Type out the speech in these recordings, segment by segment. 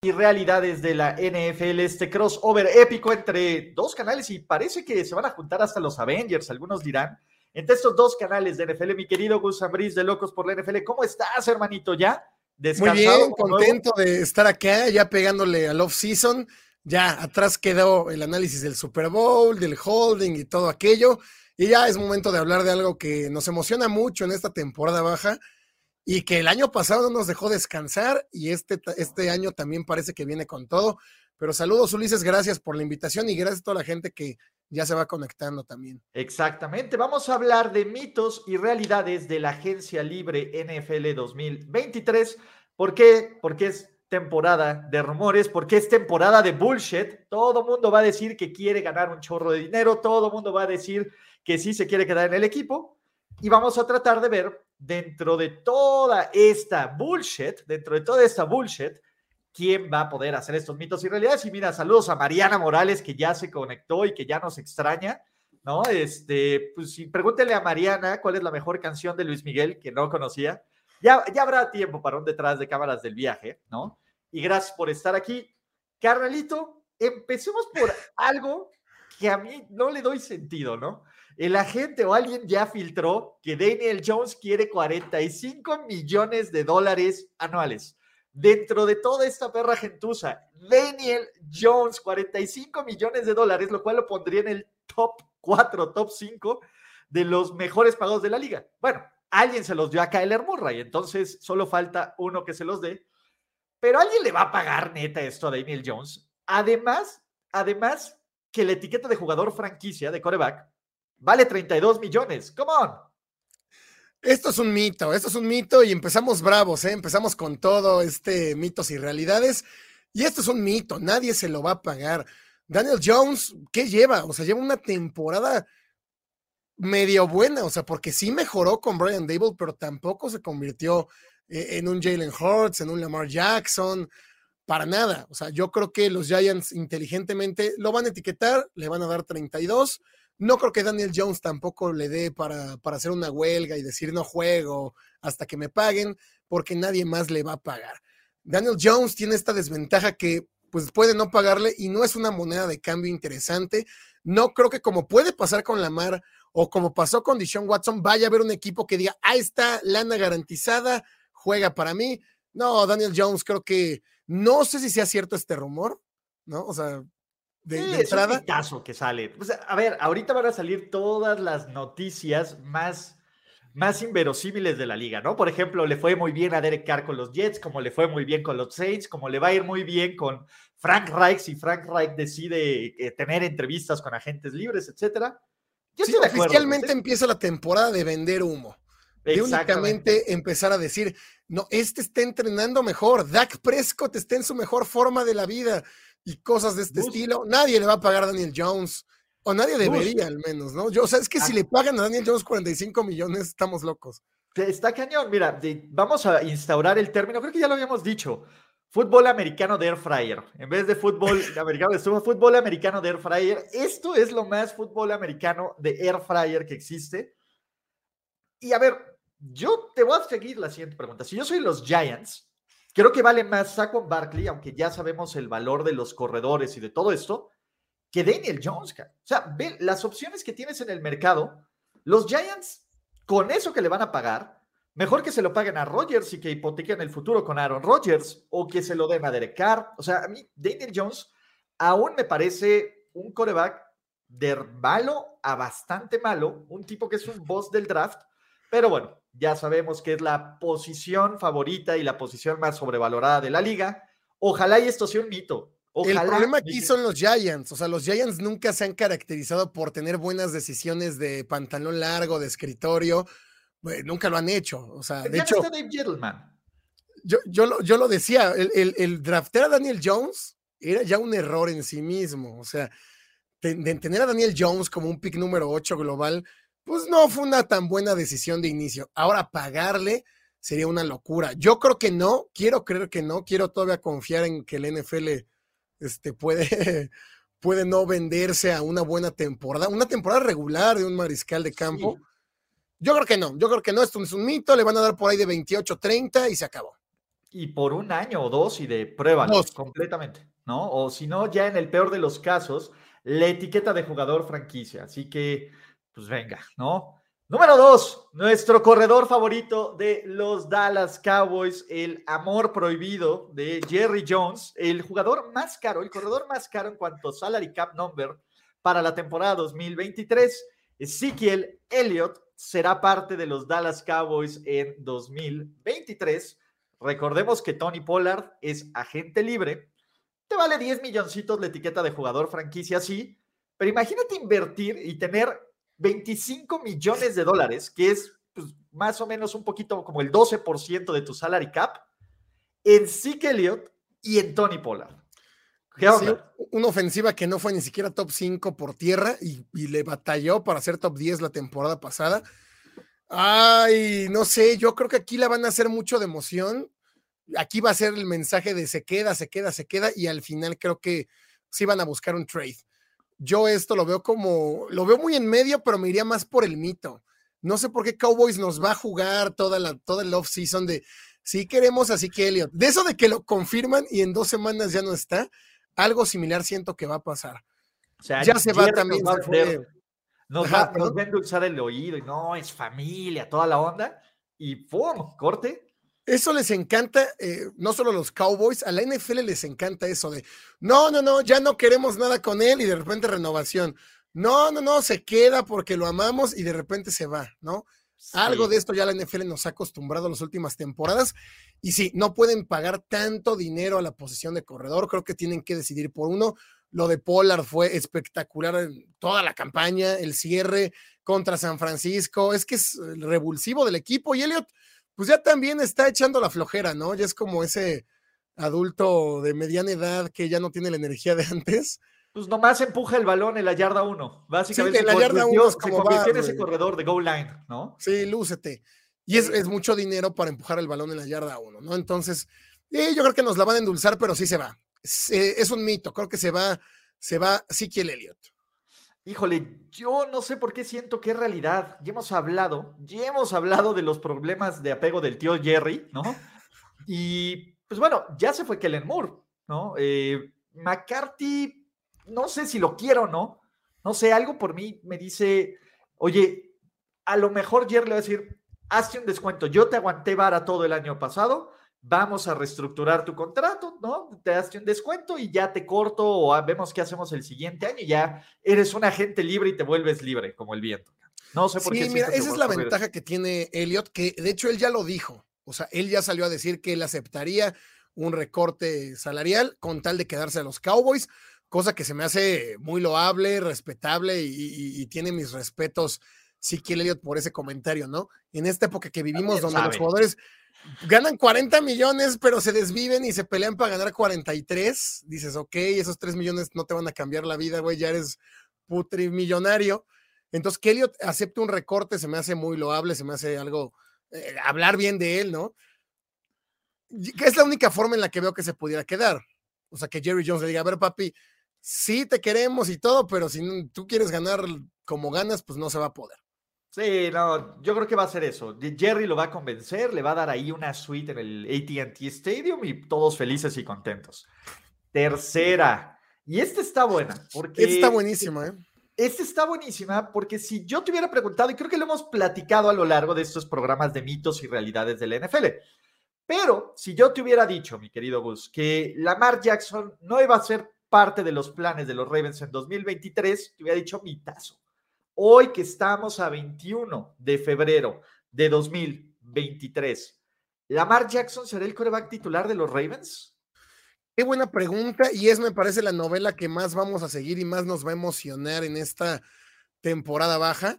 Y realidades de la NFL, este crossover épico entre dos canales y parece que se van a juntar hasta los Avengers, algunos dirán, entre estos dos canales de NFL. Mi querido Gus Ambris de Locos por la NFL, ¿cómo estás, hermanito? ¿Ya? Muy bien, contento de estar acá, ya pegándole al off-season. Ya atrás quedó el análisis del Super Bowl, del holding y todo aquello. Y ya es momento de hablar de algo que nos emociona mucho en esta temporada baja y que el año pasado no nos dejó descansar y este, este año también parece que viene con todo. Pero saludos Ulises, gracias por la invitación y gracias a toda la gente que ya se va conectando también. Exactamente, vamos a hablar de mitos y realidades de la agencia libre NFL 2023. ¿Por qué? Porque es temporada de rumores, porque es temporada de bullshit. Todo mundo va a decir que quiere ganar un chorro de dinero, todo mundo va a decir que sí se quiere quedar en el equipo. Y vamos a tratar de ver dentro de toda esta bullshit, dentro de toda esta bullshit, quién va a poder hacer estos mitos y realidades. Y mira, saludos a Mariana Morales, que ya se conectó y que ya nos extraña, ¿no? Este, pues pregúntele a Mariana cuál es la mejor canción de Luis Miguel, que no conocía. Ya, ya habrá tiempo para un detrás de cámaras del viaje, ¿no? Y gracias por estar aquí. Carnalito, empecemos por algo que a mí no le doy sentido, ¿no? El agente o alguien ya filtró que Daniel Jones quiere 45 millones de dólares anuales. Dentro de toda esta perra gentuza, Daniel Jones, 45 millones de dólares, lo cual lo pondría en el top 4, top 5 de los mejores pagos de la liga. Bueno, alguien se los dio a Kyler Murray, entonces solo falta uno que se los dé. Pero alguien le va a pagar neta esto a Daniel Jones. Además, además que la etiqueta de jugador franquicia de coreback vale 32 millones. Come on. Esto es un mito, esto es un mito y empezamos bravos, ¿eh? empezamos con todo este mitos y realidades. Y esto es un mito, nadie se lo va a pagar. Daniel Jones, ¿qué lleva? O sea, lleva una temporada medio buena, o sea, porque sí mejoró con Brian Dable, pero tampoco se convirtió eh, en un Jalen Hurts, en un Lamar Jackson, para nada. O sea, yo creo que los Giants inteligentemente lo van a etiquetar, le van a dar 32 no creo que Daniel Jones tampoco le dé para, para hacer una huelga y decir no juego hasta que me paguen, porque nadie más le va a pagar. Daniel Jones tiene esta desventaja que pues puede no pagarle y no es una moneda de cambio interesante. No creo que como puede pasar con Lamar o como pasó con Dishon Watson, vaya a haber un equipo que diga, ahí está, lana garantizada, juega para mí. No, Daniel Jones creo que no sé si sea cierto este rumor, ¿no? O sea, de, entrada. Es un que sale. a ver, ahorita van a salir todas las noticias más, más inverosímiles de la liga, ¿no? Por ejemplo, le fue muy bien a Derek Carr con los Jets, como le fue muy bien con los Saints, como le va a ir muy bien con Frank Reich si Frank Reich decide eh, tener entrevistas con agentes libres, etcétera. Yo sí, oficialmente empieza la temporada de vender humo. De únicamente empezar a decir, no, este está entrenando mejor, Dak Prescott está en su mejor forma de la vida y cosas de este estilo. Nadie le va a pagar a Daniel Jones, o nadie debería al menos, ¿no? Yo, o sea, es que si le pagan a Daniel Jones 45 millones, estamos locos. Está cañón, mira, vamos a instaurar el término, creo que ya lo habíamos dicho, fútbol americano de air fryer. En vez de fútbol americano de fútbol americano de air fryer. Esto es lo más fútbol americano de air fryer que existe. Y a ver, yo te voy a seguir la siguiente pregunta. Si yo soy los Giants, Creo que vale más Saquon Barkley, aunque ya sabemos el valor de los corredores y de todo esto, que Daniel Jones. O sea, ve las opciones que tienes en el mercado. Los Giants, con eso que le van a pagar, mejor que se lo paguen a Rodgers y que hipotequen el futuro con Aaron Rodgers o que se lo den a Derek Carr. O sea, a mí, Daniel Jones aún me parece un coreback de malo a bastante malo, un tipo que es un boss del draft, pero bueno, ya sabemos que es la posición favorita y la posición más sobrevalorada de la liga. Ojalá y esto sea un mito. el problema aquí son los Giants. O sea, los Giants nunca se han caracterizado por tener buenas decisiones de pantalón largo, de escritorio. nunca lo han hecho. O sea, de hecho. Yo, yo, lo, yo lo decía, el, el, el draftear a Daniel Jones era ya un error en sí mismo. O sea, de, tener a Daniel Jones como un pick número 8 global, pues no fue una tan buena decisión de inicio. Ahora pagarle sería una locura. Yo creo que no, quiero creer que no, quiero todavía confiar en que el NFL este, puede, puede no venderse a una buena temporada, una temporada regular de un mariscal de campo. Yo creo que no, yo creo que no, esto es un mito, le van a dar por ahí de 28, 30 y se acabó. Y por un año o dos y de prueba completamente, ¿no? O si no, ya en el peor de los casos, la etiqueta de jugador franquicia. Así que, pues venga, ¿no? Número dos, nuestro corredor favorito de los Dallas Cowboys, el amor prohibido de Jerry Jones, el jugador más caro, el corredor más caro en cuanto a salary cap number para la temporada 2023. Ezekiel Elliott será parte de los Dallas Cowboys en 2023. Recordemos que Tony Pollard es agente libre te vale 10 milloncitos la etiqueta de jugador franquicia, sí, pero imagínate invertir y tener 25 millones de dólares, que es pues, más o menos un poquito como el 12% de tu salary cap, en Zeke Elliott y en Tony Pollard. ¿Qué una ofensiva que no fue ni siquiera top 5 por tierra y, y, le batalló para ser top 10 la temporada pasada. Ay, no sé, yo creo que aquí la van a hacer mucho de emoción aquí va a ser el mensaje de se queda, se queda, se queda, y al final creo que sí van a buscar un trade. Yo esto lo veo como, lo veo muy en medio, pero me iría más por el mito. No sé por qué Cowboys nos va a jugar toda la, toda el off-season de si queremos así que Elliot. De eso de que lo confirman y en dos semanas ya no está, algo similar siento que va a pasar. ya se va también. Nos va, nos, va, a endulzar el oído y no, es familia, toda la onda. Y ¡pum! Corte eso les encanta, eh, no solo a los Cowboys, a la NFL les encanta eso de, no, no, no, ya no queremos nada con él y de repente renovación. No, no, no, se queda porque lo amamos y de repente se va, ¿no? Algo de esto ya la NFL nos ha acostumbrado en las últimas temporadas. Y sí, no pueden pagar tanto dinero a la posición de corredor, creo que tienen que decidir por uno. Lo de Pollard fue espectacular en toda la campaña, el cierre contra San Francisco, es que es el revulsivo del equipo y Elliot pues ya también está echando la flojera, ¿no? Ya es como ese adulto de mediana edad que ya no tiene la energía de antes. Pues nomás empuja el balón en la yarda 1. Básicamente, sí, en la yarda 1 se convirtió en ese corredor de goal line, ¿no? Sí, lúcete. Y es, mucho dinero para empujar el balón en la yarda 1, ¿no? Entonces, eh, yo creo que nos la van a endulzar, pero sí se va. Es, eh, es un mito, creo que se va, se va el Elliott. Híjole, yo no sé por qué siento que es realidad. Ya hemos hablado, ya hemos hablado de los problemas de apego del tío Jerry, ¿no? Y pues bueno, ya se fue Kellen Moore, ¿no? Eh, McCarthy, no sé si lo quiero o no. No sé, algo por mí me dice, oye, a lo mejor Jerry le va a decir, hazte un descuento. Yo te aguanté vara todo el año pasado, vamos a reestructurar tu contrato, ¿no? Te das un descuento y ya te corto o vemos qué hacemos el siguiente año y ya eres un agente libre y te vuelves libre como el viento. No sé por qué. Sí, mira, esa es la ventaja que tiene Elliot, que de hecho él ya lo dijo. O sea, él ya salió a decir que él aceptaría un recorte salarial con tal de quedarse a los Cowboys, cosa que se me hace muy loable, respetable y, tiene mis respetos, sí que Elliot por ese comentario, ¿no? En esta época que vivimos donde los jugadores ganan 40 millones, pero se desviven y se pelean para ganar 43. Dices, ok, esos 3 millones no te van a cambiar la vida, güey, ya eres putrimillonario. Entonces, que Elliot acepte un recorte se me hace muy loable, se me hace algo, eh, hablar bien de él, ¿no? Es la única forma en la que veo que se pudiera quedar. O sea, que Jerry Jones le diga, a ver, papi, sí te queremos y todo, pero si tú quieres ganar como ganas, pues no se va a poder. Sí, no, yo creo que va a ser eso. Jerry lo va a convencer, le va a dar ahí una suite en el ATT Stadium y todos felices y contentos. Tercera, y esta está buena, porque. Esta está buenísima, ¿eh? esta está buenísima porque si yo te hubiera preguntado, y creo que lo hemos platicado a lo largo de estos programas de mitos y realidades del NFL, pero si yo te hubiera dicho, mi querido Gus, que Lamar Jackson no iba a ser parte de los planes de los Ravens en 2023, te hubiera dicho mitazo. Hoy que estamos a 21 de febrero de 2023, ¿Lamar Jackson será el coreback titular de los Ravens? Qué buena pregunta y es me parece la novela que más vamos a seguir y más nos va a emocionar en esta temporada baja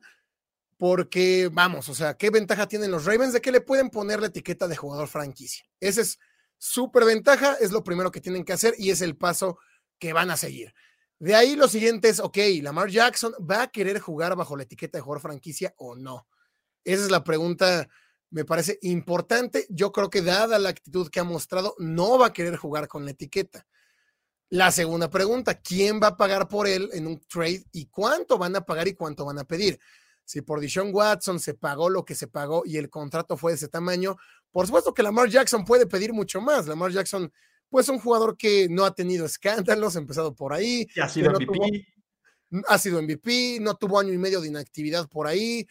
porque vamos, o sea, ¿qué ventaja tienen los Ravens de que le pueden poner la etiqueta de jugador franquicia? Esa es súper ventaja, es lo primero que tienen que hacer y es el paso que van a seguir. De ahí lo siguiente es, ok, Lamar Jackson va a querer jugar bajo la etiqueta de jugador franquicia o no. Esa es la pregunta, me parece importante. Yo creo que dada la actitud que ha mostrado, no va a querer jugar con la etiqueta. La segunda pregunta, ¿quién va a pagar por él en un trade y cuánto van a pagar y cuánto van a pedir? Si por Dishon Watson se pagó lo que se pagó y el contrato fue de ese tamaño, por supuesto que Lamar Jackson puede pedir mucho más. Lamar Jackson pues un jugador que no ha tenido escándalos, empezado por ahí. ha sido MVP. ha sido MVP, no tuvo año y medio de inactividad por ahí.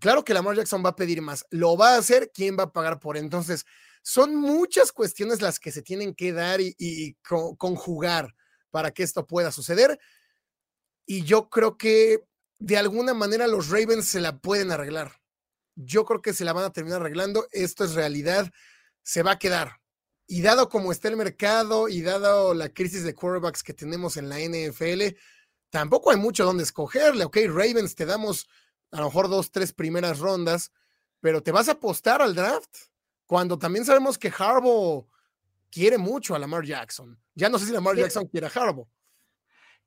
Claro que Lamar Jackson va a pedir más. Lo va a hacer, ¿quién va a pagar por él? Entonces, son muchas cuestiones las que se tienen que dar y, conjugar para que esto pueda suceder. Y yo creo que de alguna manera los Ravens se la pueden arreglar. Yo creo que se la van a terminar arreglando. Esto es realidad. Se va a quedar. Y dado como está el mercado y dado la crisis de quarterbacks que tenemos en la NFL, tampoco hay mucho donde escogerle. Ok, Ravens, te damos a lo mejor dos, tres primeras rondas, pero te vas a apostar al draft cuando también sabemos que Harbaugh quiere mucho a Lamar Jackson. Ya no sé si Lamar Jackson quiere a Harbaugh.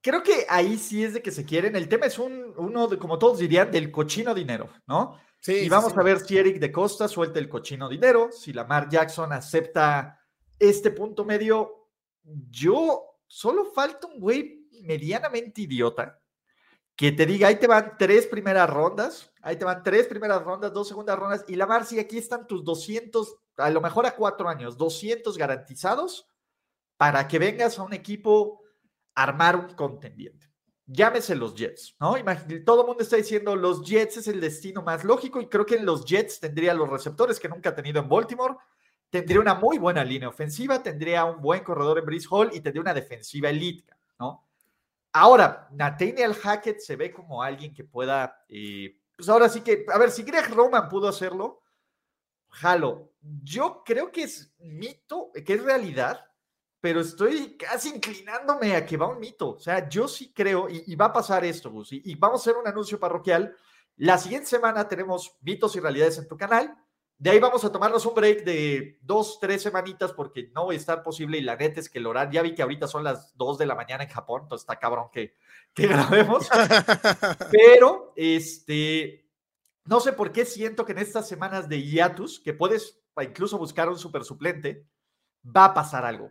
Creo que ahí sí es de que se quieren. El tema es un, uno, de, como todos dirían, del cochino dinero, ¿no? Sí. Y vamos a ver si Eric de Costa suelta el cochino dinero, si Lamar Jackson acepta este punto medio, yo solo falta un güey medianamente idiota que te diga, ahí te van tres primeras rondas, ahí te van tres primeras rondas, dos segundas rondas, y la Marci, aquí están tus 200, a lo mejor a cuatro años, 200 garantizados para que vengas a un equipo a armar un contendiente. Llámese los Jets, ¿no? todo el mundo está diciendo, los Jets es el destino más lógico, y creo que en los Jets tendría los receptores que nunca ha tenido en Baltimore, tendría una muy buena línea ofensiva, tendría un buen corredor en Brice Hall y tendría una defensiva elite, ¿no? Ahora, Nathaniel Hackett se ve como alguien que pueda, eh, pues ahora sí que, a ver, si Greg Roman pudo hacerlo, jalo. Yo creo que es mito, que es realidad, pero estoy casi inclinándome a que va un mito. O sea, yo sí creo, y, va a pasar esto, Gus, y vamos a hacer un anuncio parroquial. La siguiente semana tenemos mitos y realidades en tu canal de ahí vamos a tomarnos un break de dos, tres semanitas porque no va a estar posible y la neta es que el horario, ya vi que ahorita son las dos de la mañana en Japón, entonces está cabrón que, que grabemos. Pero, este, no sé por qué siento que en estas semanas de hiatus, que puedes incluso buscar un super suplente, va a pasar algo.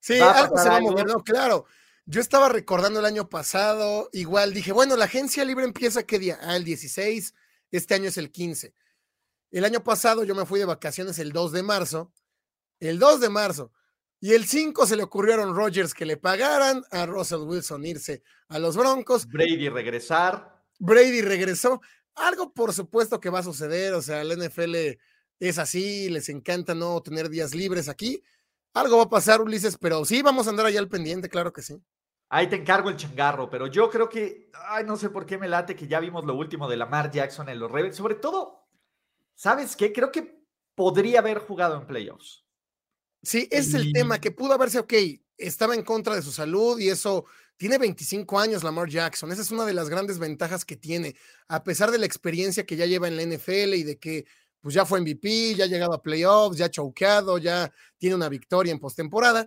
Sí, algo se va a mover, no, claro. Yo estaba recordando el año pasado, igual dije, bueno, la agencia libre empieza qué día? Ah, el 16, este año es el 15 el año pasado yo me fui de vacaciones el 2 de marzo, el 2 de marzo, y el 5 se le ocurrió a Aaron Rodgers que le pagaran, a Russell Wilson irse a los Broncos. Brady regresar. Brady regresó. Algo por supuesto que va a suceder, o sea, el NFL es así, les encanta no tener días libres aquí. Algo va a pasar, Ulises, pero sí vamos a andar allá al pendiente, claro que sí. Ahí te encargo el changarro, pero yo creo que, ay, no sé por qué me late que ya vimos lo último de Lamar Jackson en los Rebels, sobre todo ¿Sabes qué? Creo que podría haber jugado en playoffs. Sí, ese es el tema, que pudo haberse, ok, estaba en contra de su salud y eso, tiene 25 años Lamar Jackson, esa es una de las grandes ventajas que tiene, a pesar de la experiencia que ya lleva en la NFL y de que pues ya fue MVP, ya ha llegado a playoffs, ya ha choqueado, ya tiene una victoria en postemporada,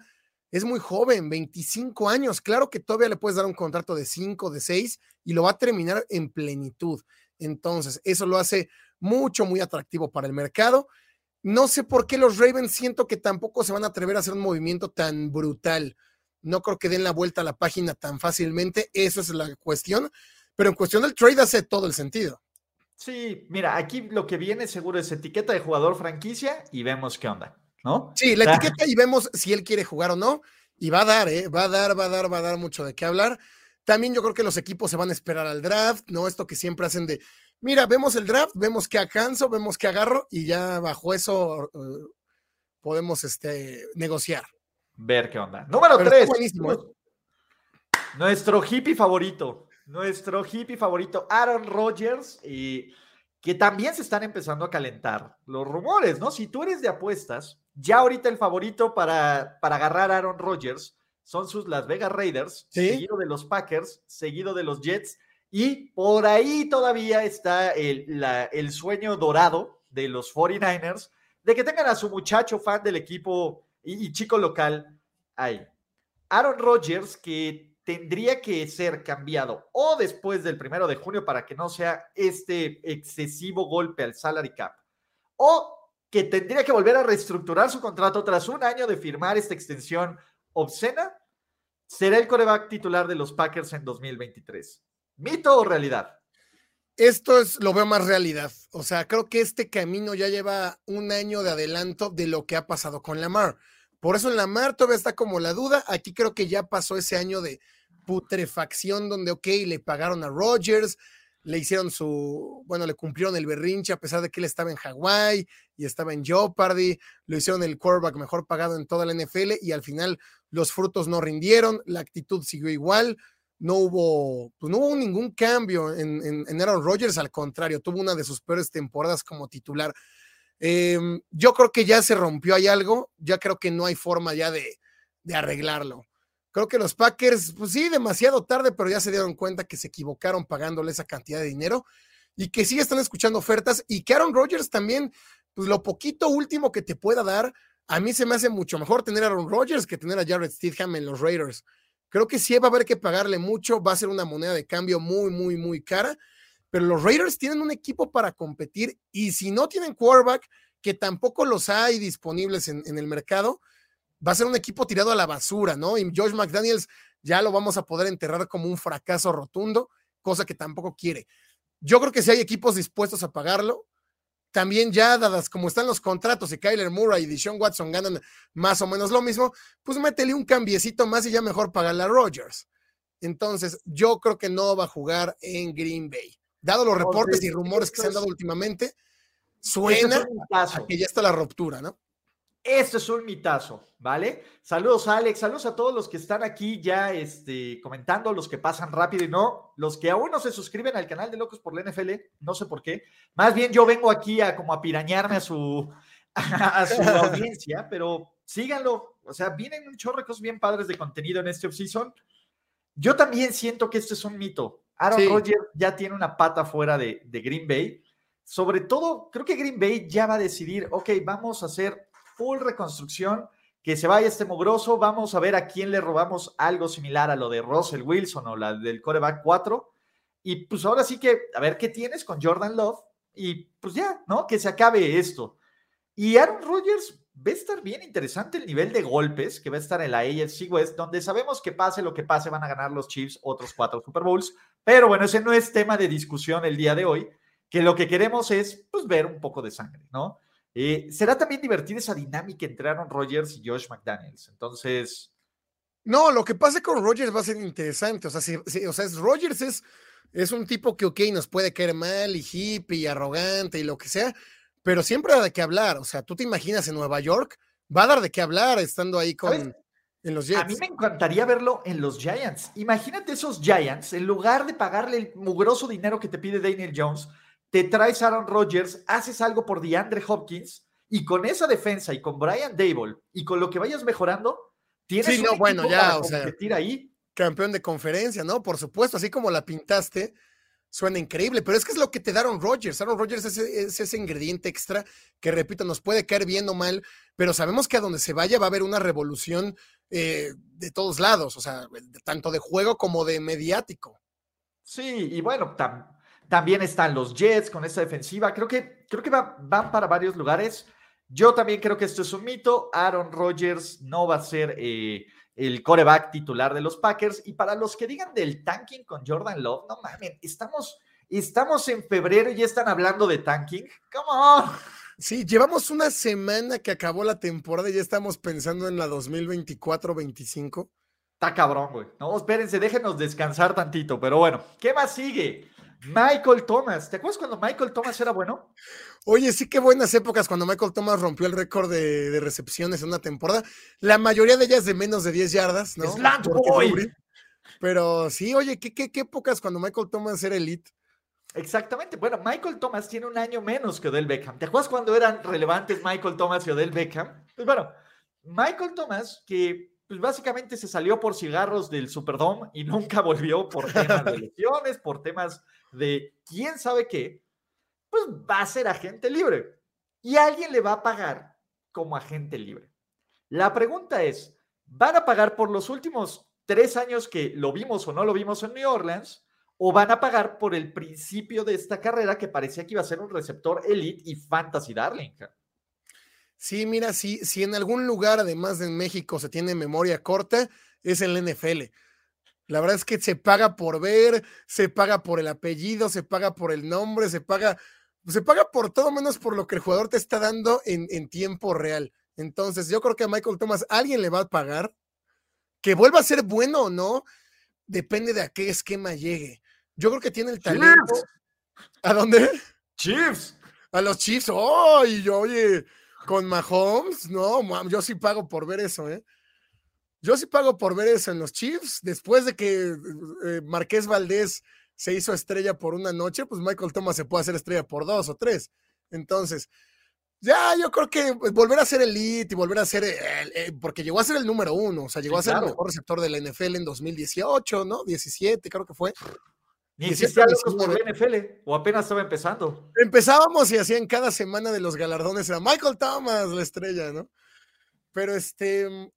es muy joven, 25 años, claro que todavía le puedes dar un contrato de 5, de 6 y lo va a terminar en plenitud. Entonces, eso lo hace mucho, muy atractivo para el mercado. No sé por qué los Ravens siento que tampoco se van a atrever a hacer un movimiento tan brutal. No creo que den la vuelta a la página tan fácilmente. Eso es la cuestión. Pero en cuestión del trade hace todo el sentido. Sí, mira, aquí lo que viene seguro es etiqueta de jugador franquicia y vemos qué onda, ¿no? Sí, la etiqueta y vemos si él quiere jugar o no. Y va a dar, ¿eh? Va a dar, va a dar, va a dar mucho de qué hablar. También yo creo que los equipos se van a esperar al draft, ¿no? Esto que siempre hacen de, mira, vemos el draft, vemos que alcanzo, vemos que agarro y ya bajo eso uh, podemos este, negociar. Ver qué onda. Número tres. ¿eh? Nuestro hippie favorito. Nuestro hippie favorito, Aaron Rodgers, y que también se están empezando a calentar los rumores, ¿no? Si tú eres de apuestas, ya ahorita el favorito para, para agarrar a Aaron Rodgers son sus Las Vegas Raiders, seguido de los Packers, seguido de los Jets, y por ahí todavía está el, sueño dorado de los 49ers de que tengan a su muchacho fan del equipo y, y chico local ahí. Aaron Rodgers, que tendría que ser cambiado o después del primero de junio para que no sea este excesivo golpe al salary cap, o que tendría que volver a reestructurar su contrato tras un año de firmar esta extensión obscena, será el coreback titular de los Packers en 2023. ¿Mito o realidad? Esto es, lo veo más realidad. O sea, creo que este camino ya lleva un año de adelanto de lo que ha pasado con Lamar. Por eso en la Mar todavía está como la duda. Aquí creo que ya pasó ese año de putrefacción donde, ok, le pagaron a Rogers, le hicieron su, bueno, le cumplieron el berrinche a pesar de que él estaba en Hawái y estaba en Jeopardy, lo hicieron el quarterback mejor pagado en toda la NFL y al final los frutos no rindieron, la actitud siguió igual, no hubo, pues no hubo ningún cambio en, Aaron Rodgers, al contrario, tuvo una de sus peores temporadas como titular. Em, yo creo que ya se rompió hay algo, ya creo que no hay forma ya de, arreglarlo. Creo que los Packers, pues sí, demasiado tarde, pero ya se dieron cuenta que se equivocaron pagándole esa cantidad de dinero y que sí están escuchando ofertas y que Aaron Rodgers también, pues lo poquito último que te pueda dar, a mí se me hace mucho mejor tener a Aaron Rodgers que tener a Jared Stidham en los Raiders. Creo que sí va a haber que pagarle mucho, va a ser una moneda de cambio muy, muy, muy cara pero los Raiders tienen un equipo para competir y si no tienen quarterback, que tampoco los hay disponibles en, el mercado, va a ser un equipo tirado a la basura, ¿no? Y Josh McDaniels ya lo vamos a poder enterrar como un fracaso rotundo, cosa que tampoco quiere. Yo creo que si hay equipos dispuestos a pagarlo, también ya dadas como están los contratos y Kyler Murray y Deshaun Watson ganan más o menos lo mismo, pues métele un cambiecito más y ya mejor pagarle a Rodgers. Entonces, yo creo que no va a jugar en Green Bay dado los reportes y rumores que se han dado últimamente, suena a que ya está la ruptura, ¿no? Esto es un mitazo, ¿vale? Saludos a Alex, saludos a todos los que están aquí ya este, comentando, los que pasan rápido y no, los que aún no se suscriben al canal de Locos por la NFL, no sé por qué. Más bien yo vengo aquí a como a pirañarme a su, a su audiencia, pero síganlo, o sea, vienen un chorro de cosas bien padres de contenido en este offseason. Yo también siento que esto es un mito. Aaron Rodgers ya tiene una pata fuera de, Green Bay. Sobre todo, creo que Green Bay ya va a decidir, ok, vamos a hacer full reconstrucción, que se vaya este mugroso, vamos a ver a quién le robamos algo similar a lo de Russell Wilson o la del coreback 4. Y pues ahora sí que, a ver qué tienes con Jordan Love. Y pues ya, ¿no? Que se acabe esto. Y Aaron Rodgers va a estar bien interesante el nivel de golpes que va a estar en la AFC West, donde sabemos que pase lo que pase, van a ganar los Chiefs otros cuatro Super Bowls. Pero bueno, ese no es tema de discusión el día de hoy, que lo que queremos es pues, ver un poco de sangre, ¿no? Eh, será también divertida esa dinámica entre Aaron Rodgers y Josh McDaniels. Entonces. No, lo que pase con Rodgers va a ser interesante. O sea, si, o sea es, Rodgers es, es un tipo que, ok, nos puede caer mal y hippie y arrogante y lo que sea, pero siempre da de qué hablar. O sea, tú te imaginas en Nueva York, va a dar de qué hablar estando ahí con en los Jets. A mí me encantaría verlo en los Giants. Imagínate esos Giants, en lugar de pagarle el mugroso dinero que te pide Daniel Jones, te traes Aaron Rodgers, haces algo por DeAndre Hopkins y con esa defensa y con Brian Dable y con lo que vayas mejorando, tienes sí, no, bueno, ya, o sea, ahí. Campeón de conferencia, ¿no? Por supuesto, así como la pintaste suena increíble, pero es que es lo que te da Aaron Rodgers. Aaron Rodgers es, ese ingrediente extra que, repito, nos puede caer bien o mal, pero sabemos que a donde se vaya va a haber una revolución eh, de todos lados, o sea, tanto de juego como de mediático. Sí, y bueno, también están los Jets con esta defensiva. Creo que, creo que van para varios lugares. Yo también creo que esto es un mito. Aaron Rodgers no va a ser eh, el coreback titular de los Packers. Y para los que digan del tanking con Jordan Love, no mames, estamos, estamos en febrero y ya están hablando de tanking. ¿Cómo? Sí, llevamos una semana que acabó la temporada y ya estamos pensando en la 2024-25. Está cabrón, güey. No, espérense, déjenos descansar tantito. Pero bueno, ¿qué más sigue? Michael Thomas. ¿Te acuerdas cuando Michael Thomas era bueno? Oye, sí, qué buenas épocas cuando Michael Thomas rompió el récord de, recepciones en una temporada. La mayoría de ellas de menos de 10 yardas, ¿no? Slant boy. Pero sí, oye, ¿qué, qué, qué épocas cuando Michael Thomas era elite? Exactamente. Bueno, Michael Thomas tiene un año menos que Odell Beckham. ¿Te acuerdas cuando eran relevantes Michael Thomas y Odell Beckham? Pues bueno, Michael Thomas, que pues básicamente se salió por cigarros del Superdome y nunca volvió por temas de lesiones, por temas de quién sabe qué, pues va a ser agente libre. Y alguien le va a pagar como agente libre. La pregunta es, ¿van a pagar por los últimos tres años que lo vimos o no lo vimos en New Orleans? ¿O van a pagar por el principio de esta carrera que parecía que iba a ser un receptor elite y fantasy darling? Sí, mira, si, si en algún lugar, además de en México, se tiene memoria corta, es en la NFL. La verdad es que se paga por ver, se paga por el apellido, se paga por el nombre, se paga, se paga por todo menos por lo que el jugador te está dando en, en tiempo real. Entonces, yo creo que a Michael Thomas alguien le va a pagar. Que vuelva a ser bueno o no, depende de a qué esquema llegue. Yo creo que tiene el talento. ¿A dónde? Chiefs. A los Chiefs. Oh, y yo, oye, con Mahomes, no, yo sí pago por ver eso, ¿eh? Yo sí pago por ver eso en los Chiefs. Después de que eh, Marqués Valdés se hizo estrella por una noche, pues Michael Thomas se puede hacer estrella por dos o tres. Entonces, ya yo creo que pues, volver a ser elite y volver a ser, eh, porque llegó a ser el número uno, o sea, llegó a ser el mejor receptor de la NFL en 2018, ¿no? 17, creo que fue. Ni existía por la NFL, o apenas estaba empezando. Empezábamos y hacían cada semana de los galardones, era Michael Thomas, la estrella, ¿no? Pero este,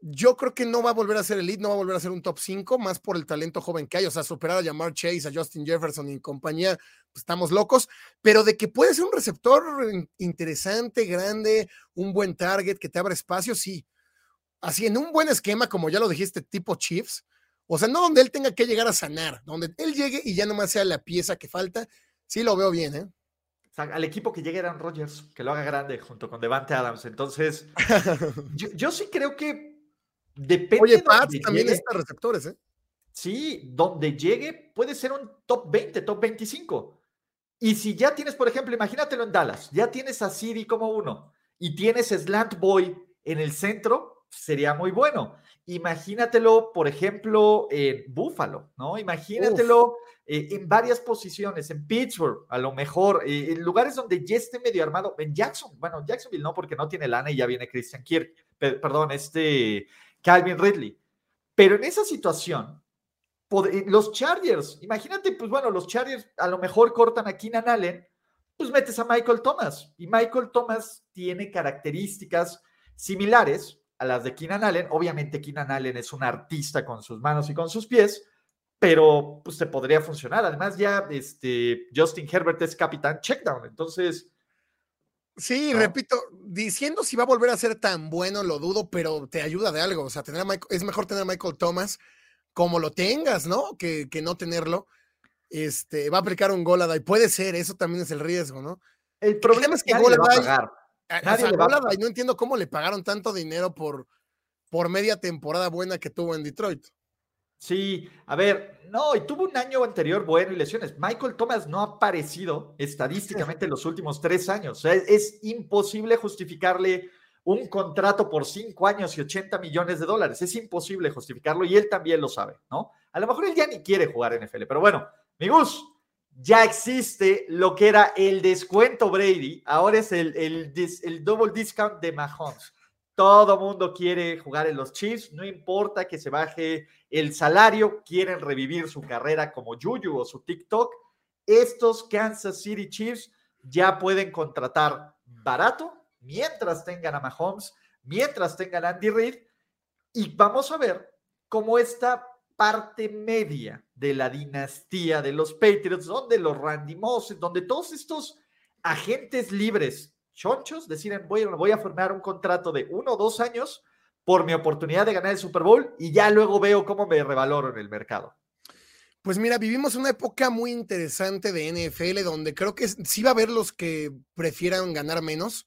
yo creo que no va a volver a ser elite, no va a volver a ser un top 5, más por el talento joven que hay, o sea, superar a Jamar Chase, a Justin Jefferson y compañía, pues estamos locos, pero de que puede ser un receptor interesante, grande, un buen target que te abra espacio, sí. Así en un buen esquema, como ya lo dijiste, tipo Chiefs, o sea, no donde él tenga que llegar a sanar, donde él llegue y ya nomás sea la pieza que falta. Sí lo veo bien, ¿eh? Al equipo que llegue Aaron Rodgers, que lo haga grande junto con Devante Adams. Entonces, yo, sí creo que depende. Oye, Pats también está receptores, ¿eh? Sí, donde llegue puede ser un top 20, top 25. Y si ya tienes, por ejemplo, imagínatelo en Dallas, ya tienes a Siri como uno y tienes Slant Boy en el centro, sería muy bueno. Imagínatelo, por ejemplo, en Buffalo, ¿no? Imagínatelo eh, en varias posiciones, en Pittsburgh, a lo mejor, eh, en lugares donde ya esté medio armado, en Jackson, bueno, Jacksonville no, porque no tiene lana y ya viene Christian Kirk, perdón, este Calvin Ridley. Pero en esa situación, eh, los Chargers, imagínate, pues bueno, los Chargers a lo mejor cortan a Keenan Allen, pues metes a Michael Thomas. Y Michael Thomas tiene características similares a las de Keenan Allen. Obviamente Keenan Allen es un artista con sus manos y con sus pies, pero pues te podría funcionar. Además ya este, Justin Herbert es capitán checkdown, entonces... Sí, repito, diciendo si va a volver a ser tan bueno, lo dudo, pero te ayuda de algo. O sea, tener es mejor tener a Michael Thomas como lo tengas, ¿no? Que, que no tenerlo. Este, va a aplicar un y Puede ser, eso también es el riesgo, ¿no? El problema es que Goladay, y no entiendo cómo le pagaron tanto dinero por, por media temporada buena que tuvo en Detroit. Sí, a ver, no, y tuvo un año anterior bueno y lesiones. Michael Thomas no ha aparecido estadísticamente en los últimos tres años. es, imposible justificarle un contrato por cinco años y 80 millones de dólares. Es imposible justificarlo y él también lo sabe, ¿no? A lo mejor él ya ni quiere jugar NFL, pero bueno, mi Gus, ya existe lo que era el descuento Brady, ahora es el, el, double discount de Mahomes. Todo mundo quiere jugar en los Chiefs, no importa que se baje el salario, quieren revivir su carrera como Juju o su TikTok. Estos Kansas City Chiefs ya pueden contratar barato mientras tengan a Mahomes, mientras tengan a Andy Reid, y vamos a ver cómo esta parte media de la dinastía de los Patriots, donde los Randy Moss, donde todos estos agentes libres, chonchos, deciden, voy, voy a formar un contrato de uno o dos años por mi oportunidad de ganar el Super Bowl y ya luego veo cómo me revaloro en el mercado. Pues mira, vivimos una época muy interesante de NFL donde creo que sí va a haber los que prefieran ganar menos.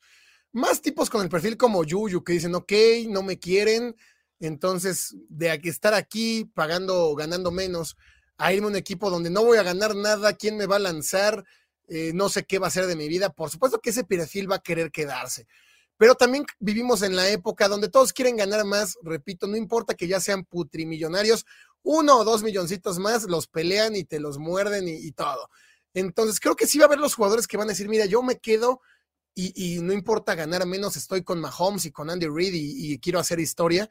Más tipos con el perfil como Yuyu que dicen, ok, no me quieren, Entonces, de estar aquí pagando, ganando menos, a irme a un equipo donde no voy a ganar nada, quién me va a lanzar, eh, no sé qué va a ser de mi vida. Por supuesto que ese perfil va a querer quedarse. Pero también vivimos en la época donde todos quieren ganar más, repito, no importa que ya sean putrimillonarios, uno o dos milloncitos más los pelean y te los muerden y, todo. Entonces creo que sí va a haber los jugadores que van a decir, mira, yo me quedo y, no importa ganar menos, estoy con Mahomes y con Andy Reid y, quiero hacer historia.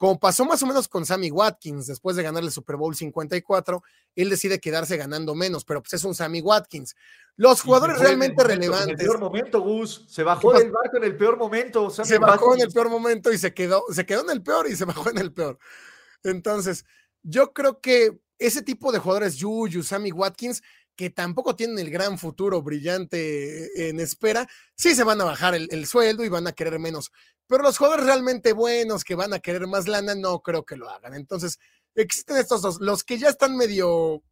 Como pasó más o menos con Sammy Watkins después de ganar el Super Bowl 54, él decide quedarse ganando menos, pero pues es un Sammy Watkins. Los jugadores realmente relevantes. En el peor momento, Gus, se bajó del barco en el peor momento. se bajó en el peor momento y se quedó, se quedó en el peor y se bajó en el peor. Entonces, yo creo que ese tipo de jugadores, Juju, Sammy Watkins, que tampoco tienen el gran futuro brillante en espera, sí se van a bajar el, sueldo y van a querer menos. Pero los jugadores realmente buenos que van a querer más lana, no creo que lo hagan. Entonces, existen estos dos. Los que ya están medio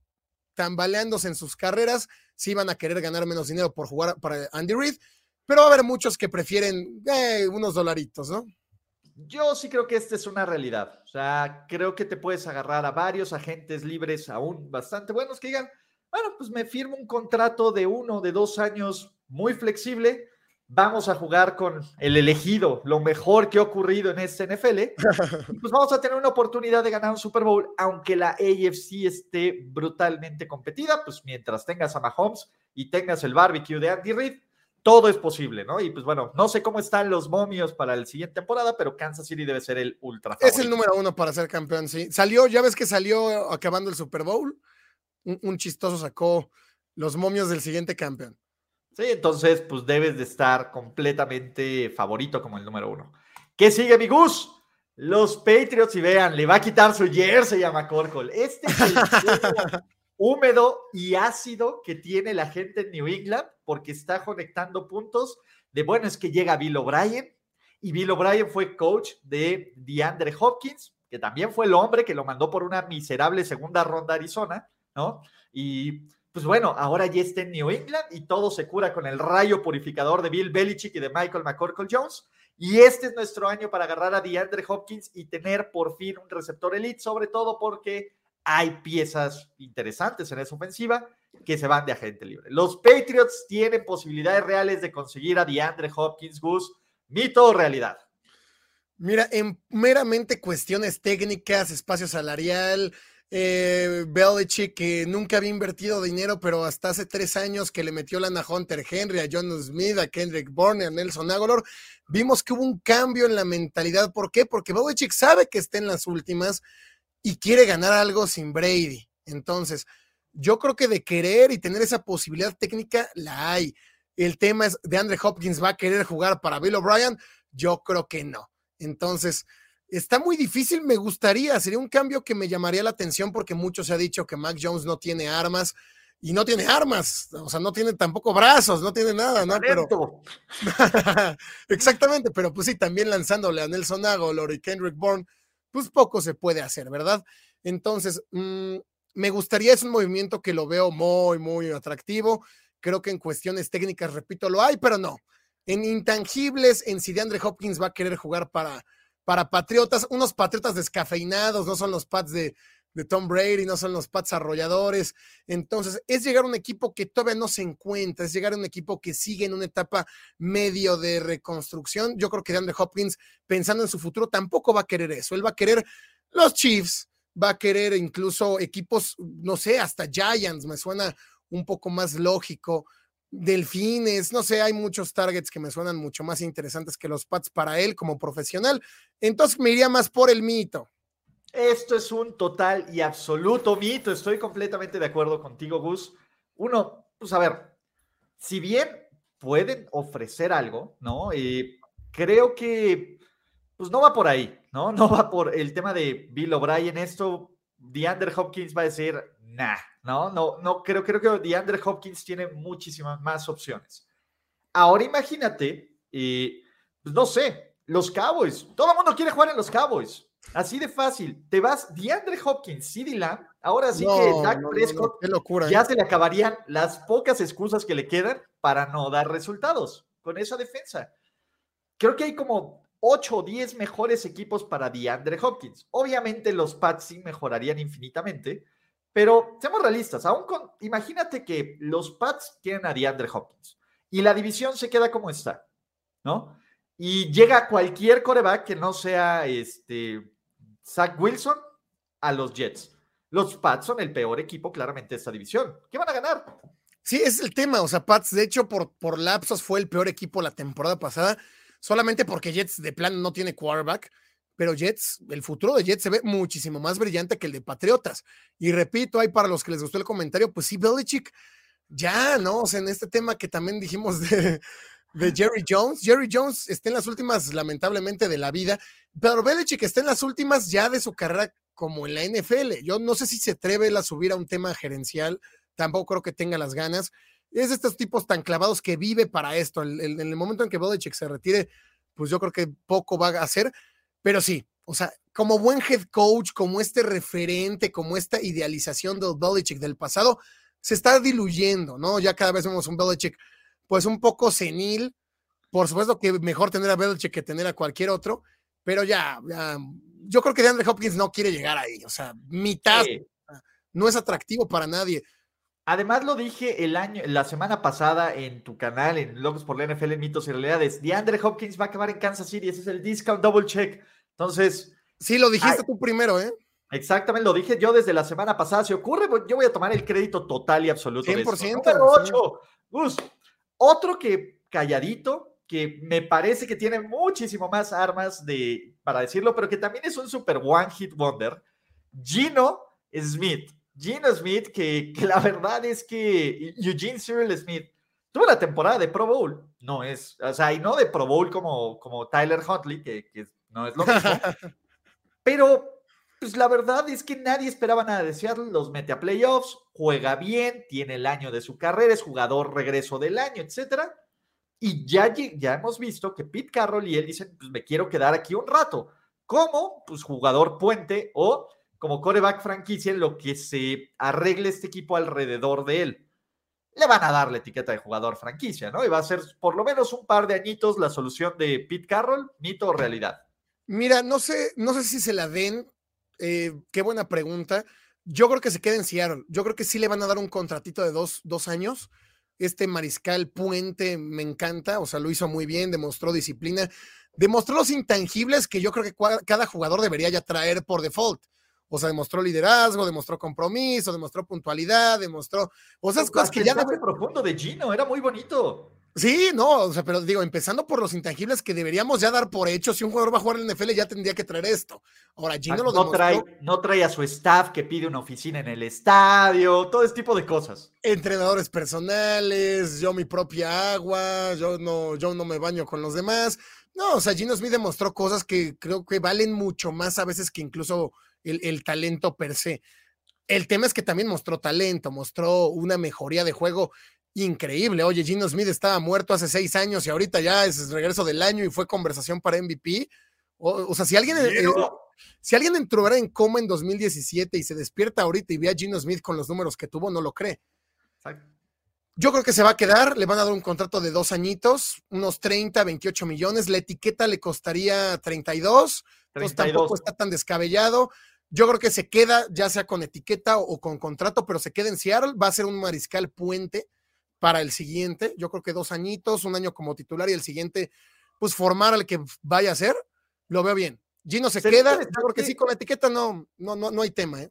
tambaleándose en sus carreras, sí van a querer ganar menos dinero por jugar para Andy Reid, pero va a haber muchos que prefieren eh, unos dolaritos, ¿no? Yo sí creo que esta es una realidad. O sea, creo que te puedes agarrar a varios agentes libres aún bastante buenos que digan, bueno, pues me firmo un contrato de uno, de dos años muy flexible. Vamos a jugar con el elegido, lo mejor que ha ocurrido en este NFL. pues vamos a tener una oportunidad de ganar un Super Bowl, aunque la AFC esté brutalmente competida, pues mientras tengas a Mahomes y tengas el barbecue de Andy Reid, todo es posible, ¿no? Y pues bueno, no sé cómo están los momios para la siguiente temporada, pero Kansas City debe ser el ultra. Favorito. Es el número uno para ser campeón, sí. Salió, ya ves que salió acabando el Super Bowl, un, chistoso sacó los momios del siguiente campeón. Sí, entonces pues debes de estar completamente favorito como el número uno. ¿Qué sigue, mi Gus? Los Patriots, y vean, le va a quitar su jersey a McCorkle. Este es el húmedo y ácido que tiene la gente en New England porque está conectando puntos de, bueno, es que llega Bill O'Brien y Bill O'Brien fue coach de DeAndre Hopkins, que también fue el hombre que lo mandó por una miserable segunda ronda a Arizona, ¿no? Y pues bueno, ahora ya está en New England y todo se cura con el rayo purificador de Bill Belichick y de Michael McCorkle Jones. Y este es nuestro año para agarrar a DeAndre Hopkins y tener por fin un receptor elite, sobre todo porque hay piezas interesantes en esa ofensiva que se van de agente libre. Los Patriots tienen posibilidades reales de conseguir a DeAndre Hopkins, Gus. ¿Mito o realidad? Mira, en meramente cuestiones técnicas, espacio salarial, eh, Belichick, que nunca había invertido dinero, pero hasta hace tres años que le metió lana a Hunter Henry, a John Smith, a Kendrick Bourne, a Nelson Aguilar, vimos que hubo un cambio en la mentalidad. ¿Por qué? Porque Belichick sabe que está en las últimas, y quiere ganar algo sin Brady. Entonces, yo creo que de querer y tener esa posibilidad técnica la hay. El tema es, ¿de Andre Hopkins va a querer jugar para Bill O'Brien? Yo creo que no. Entonces, está muy difícil, me gustaría, sería un cambio que me llamaría la atención porque mucho se ha dicho que Mac Jones no tiene armas y no tiene armas, o sea, no tiene tampoco brazos, no tiene nada, ¿no? Pero... Exactamente, pero pues sí, también lanzándole a Nelson Aguilar y Kendrick Bourne, pues poco se puede hacer, ¿verdad? Entonces, mm, me gustaría, es un movimiento que lo veo muy, muy atractivo. Creo que en cuestiones técnicas, repito, lo hay, pero no. En intangibles, en si DeAndre Hopkins va a querer jugar para, para Patriotas, unos Patriotas descafeinados, no son los Pats de, Tom Brady, no son los Pats arrolladores. Entonces, es llegar a un equipo que todavía no se encuentra, es llegar a un equipo que sigue en una etapa medio de reconstrucción. Yo creo que DeAndre Hopkins, pensando en su futuro, tampoco va a querer eso. Él va a querer los Chiefs, va a querer incluso equipos, no sé, hasta Giants, me suena un poco más lógico. Delfines, no sé, hay muchos targets que me suenan mucho más interesantes que los Pats para él como profesional. Entonces me iría más por el mito. Esto es un total y absoluto mito. Estoy completamente de acuerdo contigo, Gus. Uno, pues a ver, si bien pueden ofrecer algo, ¿no? Eh, creo que, pues no va por ahí, ¿no? No va por el tema de Bill O'Brien. Esto, DeAndre Hopkins va a decir, nah, ¿no? No, no, creo, creo que DeAndre Hopkins tiene muchísimas más opciones. Ahora imagínate, eh, pues no sé, los Cowboys. Todo el mundo quiere jugar en los Cowboys. Así de fácil. Te vas DeAndre Hopkins, Lamb. Ahora sí que Dak Prescott ya ¿eh? se le acabarían las pocas excusas que le quedan para no dar resultados con esa defensa. Creo que hay como 8 o 10 mejores equipos para DeAndre Hopkins. Obviamente los Pats sí mejorarían infinitamente, pero seamos realistas, aún con, imagínate que los Pats tienen a DeAndre Hopkins y la división se queda como está, ¿no? Y llega cualquier coreback que no sea este Zach Wilson a los Jets. Los Pats son el peor equipo claramente de esta división. ¿Qué van a ganar? Sí, es el tema. O sea, Pats, de hecho, por, por lapsos fue el peor equipo la temporada pasada solamente porque Jets de plan no tiene quarterback, pero Jets, el futuro de Jets se ve muchísimo más brillante que el de Patriotas. Y repito, hay para los que les gustó el comentario, pues sí, Belichick, ya, ¿no? O sea, en este tema que también dijimos de, de Jerry Jones, Jerry Jones está en las últimas, lamentablemente, de la vida, pero Belichick está en las últimas ya de su carrera como en la NFL. Yo no sé si se atreve a subir a un tema gerencial, tampoco creo que tenga las ganas es de estos tipos tan clavados que vive para esto. En el, momento en que Belichick se retire, pues yo creo que poco va a hacer, pero sí, o sea, como buen head coach, como este referente, como esta idealización del Belichick del pasado, se está diluyendo, ¿no? Ya cada vez vemos un Belichick, pues un poco senil. Por supuesto que mejor tener a Belichick que tener a cualquier otro, pero ya, yo creo que DeAndre Hopkins no quiere llegar ahí, o sea, mitad no es atractivo para nadie. Además lo dije el año, la semana pasada en tu canal, en Logos por la NFL, en Mitos y Realidades. DeAndre Hopkins va a acabar en Kansas City. Ese es el discount double check. Entonces. Sí, lo dijiste tú primero, ¿eh? Exactamente, lo dije yo desde la semana pasada. Si ocurre, yo voy a tomar el crédito total y absoluto. 100%. De 8. otro que calladito, que me parece que tiene muchísimo más armas de, para decirlo, pero que también es un super one hit wonder. Gino Smith. Gino Smith, que, la verdad es que Eugene Cyril Smith tuvo la temporada de Pro Bowl, no es, o sea, y no de Pro Bowl como, como Tyler Huntley, que, no es lo mismo, pero pues la verdad es que nadie esperaba nada de Seattle, los mete a playoffs, juega bien, tiene el año de su carrera, es jugador regreso del año, etcétera. Y ya, ya hemos visto que Pete Carroll y él dicen, pues me quiero quedar aquí un rato. como Pues jugador puente o como coreback franquicia en lo que se arregle este equipo alrededor de él. Le van a dar la etiqueta de jugador franquicia, ¿no? Y va a ser por lo menos un par de añitos la solución de Pete Carroll, mito o realidad. Mira, no sé, no sé si se la den. Eh, qué buena pregunta. Yo creo que se queda en Seattle. Yo creo que sí le van a dar un contratito de dos, dos años. Este mariscal Puente me encanta, o sea, lo hizo muy bien, demostró disciplina, demostró los intangibles que yo creo que cada jugador debería ya traer por default o sea, demostró liderazgo, demostró compromiso, demostró puntualidad, demostró, o sea, cosas que ya no fue profundo de Gino, era muy bonito. Sí, no, o sea, pero digo, empezando por los intangibles que deberíamos ya dar por hecho, si un jugador va a jugar en el NFL ya tendría que traer esto. Ahora, Gino ah, lo no Trae, no trae a su staff que pide una oficina en el estadio, todo ese tipo de cosas. Entrenadores personales, yo mi propia agua, yo no, yo no me baño con los demás. No, o sea, Gino Smith demostró cosas que creo que valen mucho más a veces que incluso el, talento per se. El tema es que también mostró talento, mostró una mejoría de juego increíble. Oye, Gino Smith estaba muerto hace seis años y ahorita ya es el regreso del año y fue conversación para MVP. O, sea, si alguien, eh, si alguien entró en coma en 2017 y se despierta ahorita y ve a Gino Smith con los números que tuvo, no lo cree. Yo creo que se va a quedar, le van a dar un contrato de dos añitos, unos 30, 28 millones. La etiqueta le costaría 32, 32. Entonces tampoco está tan descabellado. Yo creo que se queda, ya sea con etiqueta o con contrato, pero se queda en Seattle. Va a ser un mariscal puente para el siguiente. Yo creo que dos añitos, un año como titular y el siguiente, pues formar al que vaya a ser. Lo veo bien. Gino se queda, porque sí, con la etiqueta no, no, no, no hay tema. ¿eh?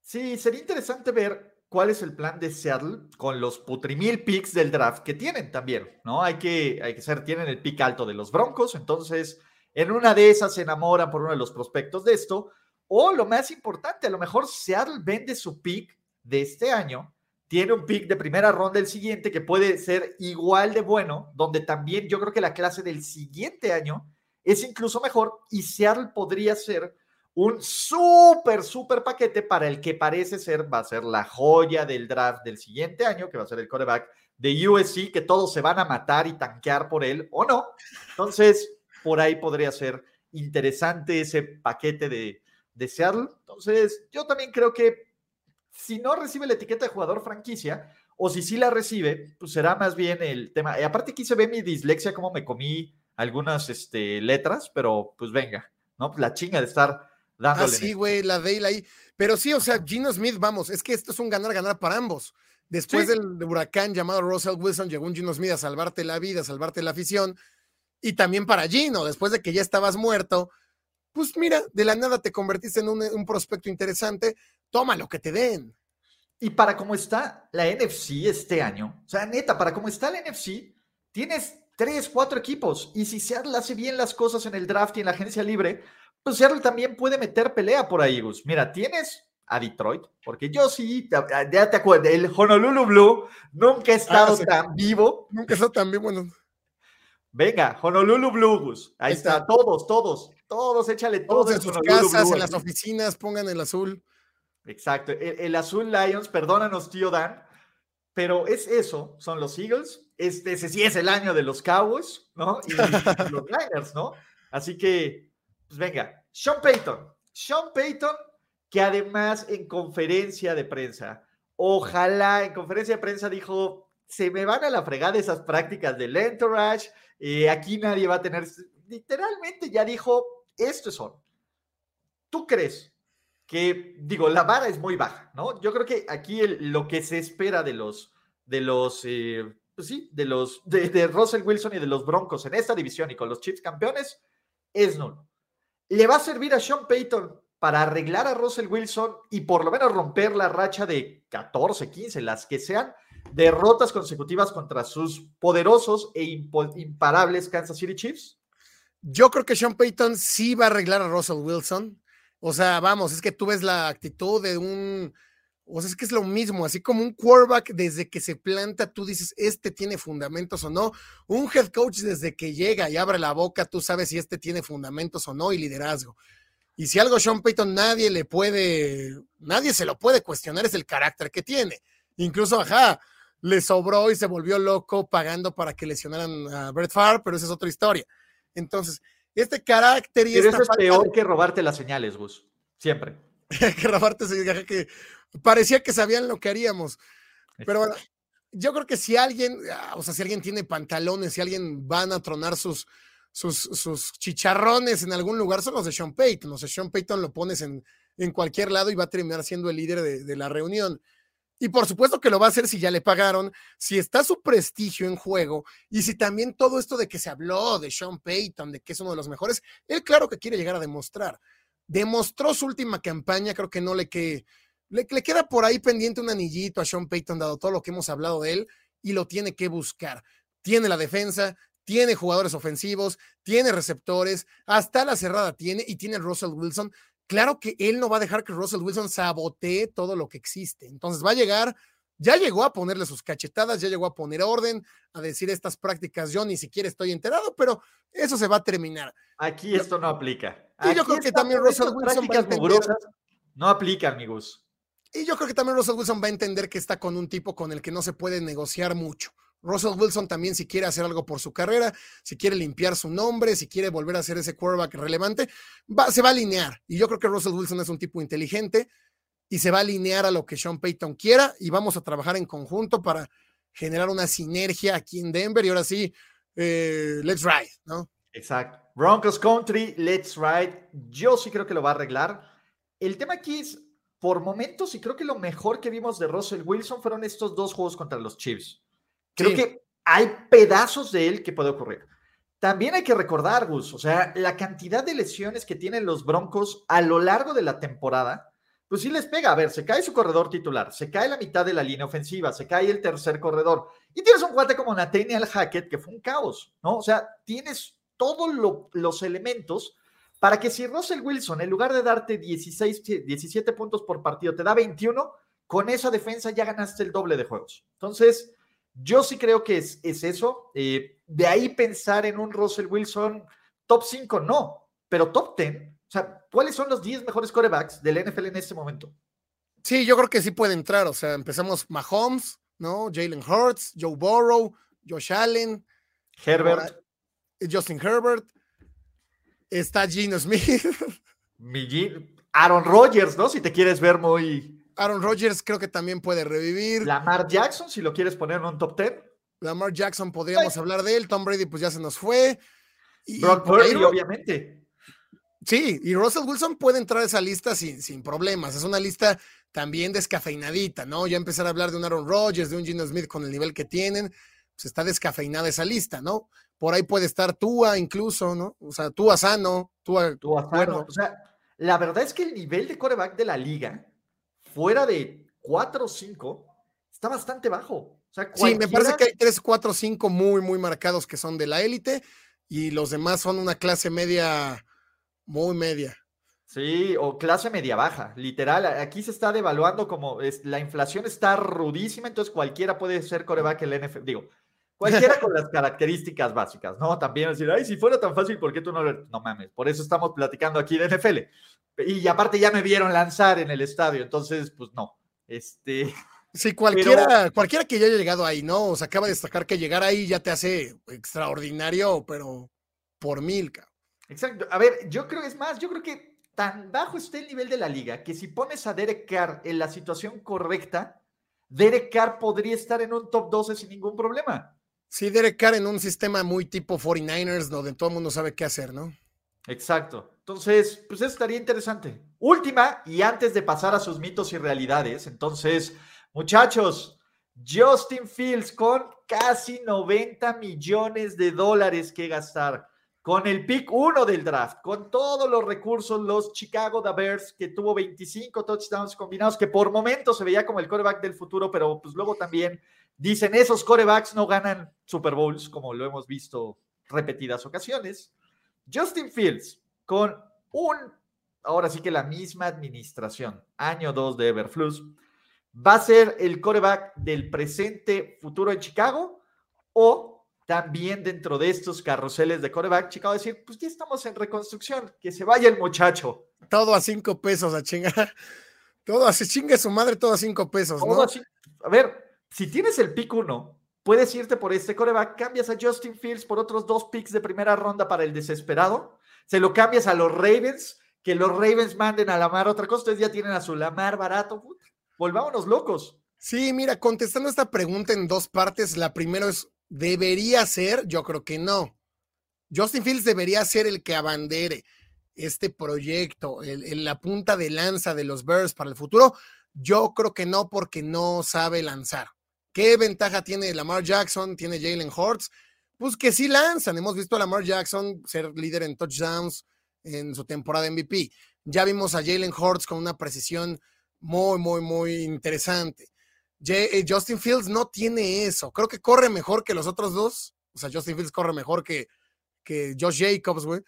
Sí, sería interesante ver cuál es el plan de Seattle con los putrimil picks del draft que tienen también, ¿no? Hay que, hay que ser, tienen el pick alto de los Broncos, entonces en una de esas se enamoran por uno de los prospectos de esto, o lo más importante, a lo mejor Seattle vende su pick de este año, tiene un pick de primera ronda del siguiente que puede ser igual de bueno, donde también yo creo que la clase del siguiente año es incluso mejor y Seattle podría ser un súper, súper paquete para el que parece ser, va a ser la joya del draft del siguiente año, que va a ser el quarterback de USC, que todos se van a matar y tanquear por él, o no. Entonces, por ahí podría ser interesante ese paquete de, de Seattle. Entonces, yo también creo que si no recibe la etiqueta de jugador franquicia, o si sí la recibe, pues será más bien el tema. Y aparte aquí se ve mi dislexia, como me comí algunas este, letras, pero pues venga, ¿no? Pues la chinga de estar dándole. Ah, sí, güey, la Dale ahí. Pero sí, o sea, Gino Smith, vamos, es que esto es un ganar-ganar para ambos. Después del huracán llamado Russell Wilson, llegó un Gino Smith a salvarte la vida, a salvarte la afición. Y también para Gino, después de que ya estabas muerto, pues mira, de la nada te convertiste en un, un prospecto interesante, toma lo que te den. Y para cómo está la NFC este año, o sea, neta, para cómo está la NFC, tienes tres, cuatro equipos. Y si Seattle hace bien las cosas en el draft y en la agencia libre, pues Seattle también puede meter pelea por ahí, Gus. Mira, tienes a Detroit, porque yo sí, ya te acuerdas, el Honolulu Blue nunca ha estado ah, tan vivo. Nunca ha estado tan vivo, bueno. Venga, Honolulu Blue, Gus. Ahí, está. todos, todos, todos, échale todos. en sus casas, en las oficinas, pongan el azul. Exacto, el, azul Lions, perdónanos, tío Dan, pero es eso, son los Eagles, este, ese sí es el año de los Cowboys, ¿no? Y los Niners, ¿no? Así que, pues venga, Sean Payton, Sean Payton, que además en conferencia de prensa, ojalá en conferencia de prensa dijo, se me van a la fregada esas prácticas del entourage, eh, aquí nadie va a tener, literalmente ya dijo, esto son. ¿Tú crees que, digo, la vara es muy baja, ¿no? Yo creo que aquí lo que se espera de los, de los, eh, pues sí, de los, de, de, Russell Wilson y de los Broncos en esta división y con los Chiefs campeones, es nulo. ¿Le va a servir a Sean Payton para arreglar a Russell Wilson y por lo menos romper la racha de 14, 15, las que sean, derrotas consecutivas contra sus poderosos e imparables Kansas City Chiefs? Yo creo que Sean Payton sí va a arreglar a Russell Wilson. O sea, vamos, es que tú ves la actitud de un, o sea, es que es lo mismo, así como un quarterback desde que se planta, tú dices, este tiene fundamentos o no. Un head coach desde que llega y abre la boca, tú sabes si este tiene fundamentos o no y liderazgo. Y si algo Sean Payton nadie le puede, nadie se lo puede cuestionar, es el carácter que tiene. Incluso, ajá, le sobró y se volvió loco pagando para que lesionaran a Brett Favre, pero esa es otra historia. Entonces, este carácter y Pero eso es peor que robarte las señales, Gus. Siempre. que robarte señales, que parecía que sabían lo que haríamos. Pero bueno, yo creo que si alguien, ah, o sea, si alguien tiene pantalones, si alguien van a tronar sus, sus, sus chicharrones en algún lugar, son los de Sean Payton. O sea, Sean Payton lo pones en, en cualquier lado y va a terminar siendo el líder de, de la reunión. Y por supuesto que lo va a hacer si ya le pagaron, si está su prestigio en juego y si también todo esto de que se habló de Sean Payton, de que es uno de los mejores, él claro que quiere llegar a demostrar. Demostró su última campaña, creo que no le, que, le, le queda por ahí pendiente un anillito a Sean Payton, dado todo lo que hemos hablado de él, y lo tiene que buscar. Tiene la defensa, tiene jugadores ofensivos, tiene receptores, hasta la cerrada tiene y tiene Russell Wilson claro que él no va a dejar que Russell Wilson sabotee todo lo que existe. Entonces va a llegar, ya llegó a ponerle sus cachetadas, ya llegó a poner orden, a decir estas prácticas, yo ni siquiera estoy enterado, pero eso se va a terminar. Aquí esto no aplica. Y yo creo que también Russell Wilson va a entender, no aplica, amigos. Y yo creo que también Russell Wilson va a entender que está con un tipo con el que no se puede negociar mucho. Russell Wilson también si quiere hacer algo por su carrera, si quiere limpiar su nombre, si quiere volver a ser ese quarterback relevante, se va a alinear. Y yo creo que Russell Wilson es un tipo inteligente y se va a alinear a lo que Sean Payton quiera y vamos a trabajar en conjunto para generar una sinergia aquí en Denver y ahora sí, eh, let's ride, ¿no? Exacto. Broncos Country, let's ride. Yo sí creo que lo va a arreglar. El tema aquí es, por momentos, y creo que lo mejor que vimos de Russell Wilson fueron estos dos juegos contra los Chiefs. Creo que hay pedazos de él que puede ocurrir. También hay que recordar, Gus, o sea, la cantidad de lesiones que tienen los Broncos a lo largo de la temporada, pues sí les pega. A ver, se cae su corredor titular, se cae la mitad de la línea ofensiva, se cae el tercer corredor. Y tienes un cuate como Nathaniel Hackett, que fue un caos, ¿no? O sea, tienes todos los elementos para que si Russell Wilson, en lugar de darte 16, 17 puntos por partido, te da 21, con esa defensa ya ganaste el doble de juegos. Entonces, yo sí creo que es, eso. Eh, de ahí pensar en un Russell Wilson top 5, no, pero top 10. O sea, ¿cuáles son los 10 mejores corebacks del NFL en este momento? Sí, yo creo que sí puede entrar. O sea, empezamos Mahomes, ¿no? Jalen Hurts, Joe Burrow, Josh Allen, Herbert, Justin Herbert. Está Gino Smith. Aaron Rodgers, ¿no? Si te quieres ver muy, Aaron Rodgers creo que también puede revivir. Lamar Jackson, si lo quieres poner en un top 10. Lamar Jackson, podríamos hablar de él. Tom Brady, pues ya se nos fue. Y, Brock Purdy, obviamente. Sí, y Russell Wilson puede entrar a esa lista sin, sin problemas. Es una lista también descafeinadita, ¿no? Ya empezar a hablar de un Aaron Rodgers, de un Gino Smith con el nivel que tienen, pues está descafeinada esa lista, ¿no? Por ahí puede estar Tua incluso, ¿no? O sea, Tua sano, Tua, Tua sano. O sea, la verdad es que el nivel de coreback de la liga, fuera de 4 o 5, está bastante bajo. Sí, me parece que hay 3, 4, 5 muy, muy marcados que son de la élite y los demás son una clase media, muy media. Sí, o clase media baja, literal. Aquí se está devaluando como es, la inflación está rudísima, entonces cualquiera puede ser coreback el NFL. Digo, cualquiera con las características básicas, ¿no? También decir, ay, si fuera tan fácil, ¿por qué tú no lo.? No mames, por eso estamos platicando aquí de NFL. Y aparte ya me vieron lanzar en el estadio, entonces, pues no. Este. Sí, cualquiera, cualquiera que ya haya llegado ahí, ¿no? O sea, acaba de destacar que llegar ahí ya te hace extraordinario, pero por mil, cabrón. Exacto. A ver, yo creo, es más, yo creo que tan bajo está el nivel de la liga que si pones a Derek Carr en la situación correcta, Derek Carr podría estar en un top 12 sin ningún problema. Sí, Derek Carr en un sistema muy tipo 49ers, donde todo el mundo sabe qué hacer, ¿no? Exacto. Entonces, pues eso estaría interesante. Última, y antes de pasar a sus mitos y realidades, entonces, muchachos, Justin Fields con casi 90 millones de dólares que gastar con el pick 1 del draft, con todos los recursos, los Chicago Bears, que tuvo 25 touchdowns combinados, que por momentos se veía como el coreback del futuro, pero pues luego también dicen esos corebacks no ganan Super Bowls, como lo hemos visto repetidas ocasiones. Justin Fields, con un, ahora sí que la misma administración, año 2 de Everflux, va a ser el coreback del presente futuro en Chicago o también dentro de estos carruseles de coreback, Chicago decir, pues ya estamos en reconstrucción, que se vaya el muchacho. Todo a cinco pesos a chingar. Todo a se chingue su madre, todo a cinco pesos, ¿no? A, ver, si tienes el pick uno, puedes irte por este coreback, cambias a Justin Fields por otros dos picks de primera ronda para el desesperado, se lo cambias a los Ravens, que los Ravens manden a la mar otra cosa, ustedes ya tienen a su Lamar barato, volvámonos locos. Sí, mira, contestando esta pregunta en dos partes, la primera es, ¿Debería ser? Yo creo que no. Justin Fields debería ser el que abandere este proyecto, el, la punta de lanza de los Bears para el futuro. Yo creo que no, porque no sabe lanzar. ¿Qué ventaja tiene Lamar Jackson? ¿Tiene Jalen Hurts? Pues que sí lanzan. Hemos visto a Lamar Jackson ser líder en touchdowns en su temporada MVP. Ya vimos a Jalen Hurts con una precisión muy, muy, muy interesante. Eh, Justin Fields no tiene eso. Creo que corre mejor que los otros dos. O sea, Justin Fields corre mejor que, que Josh Jacobs, güey.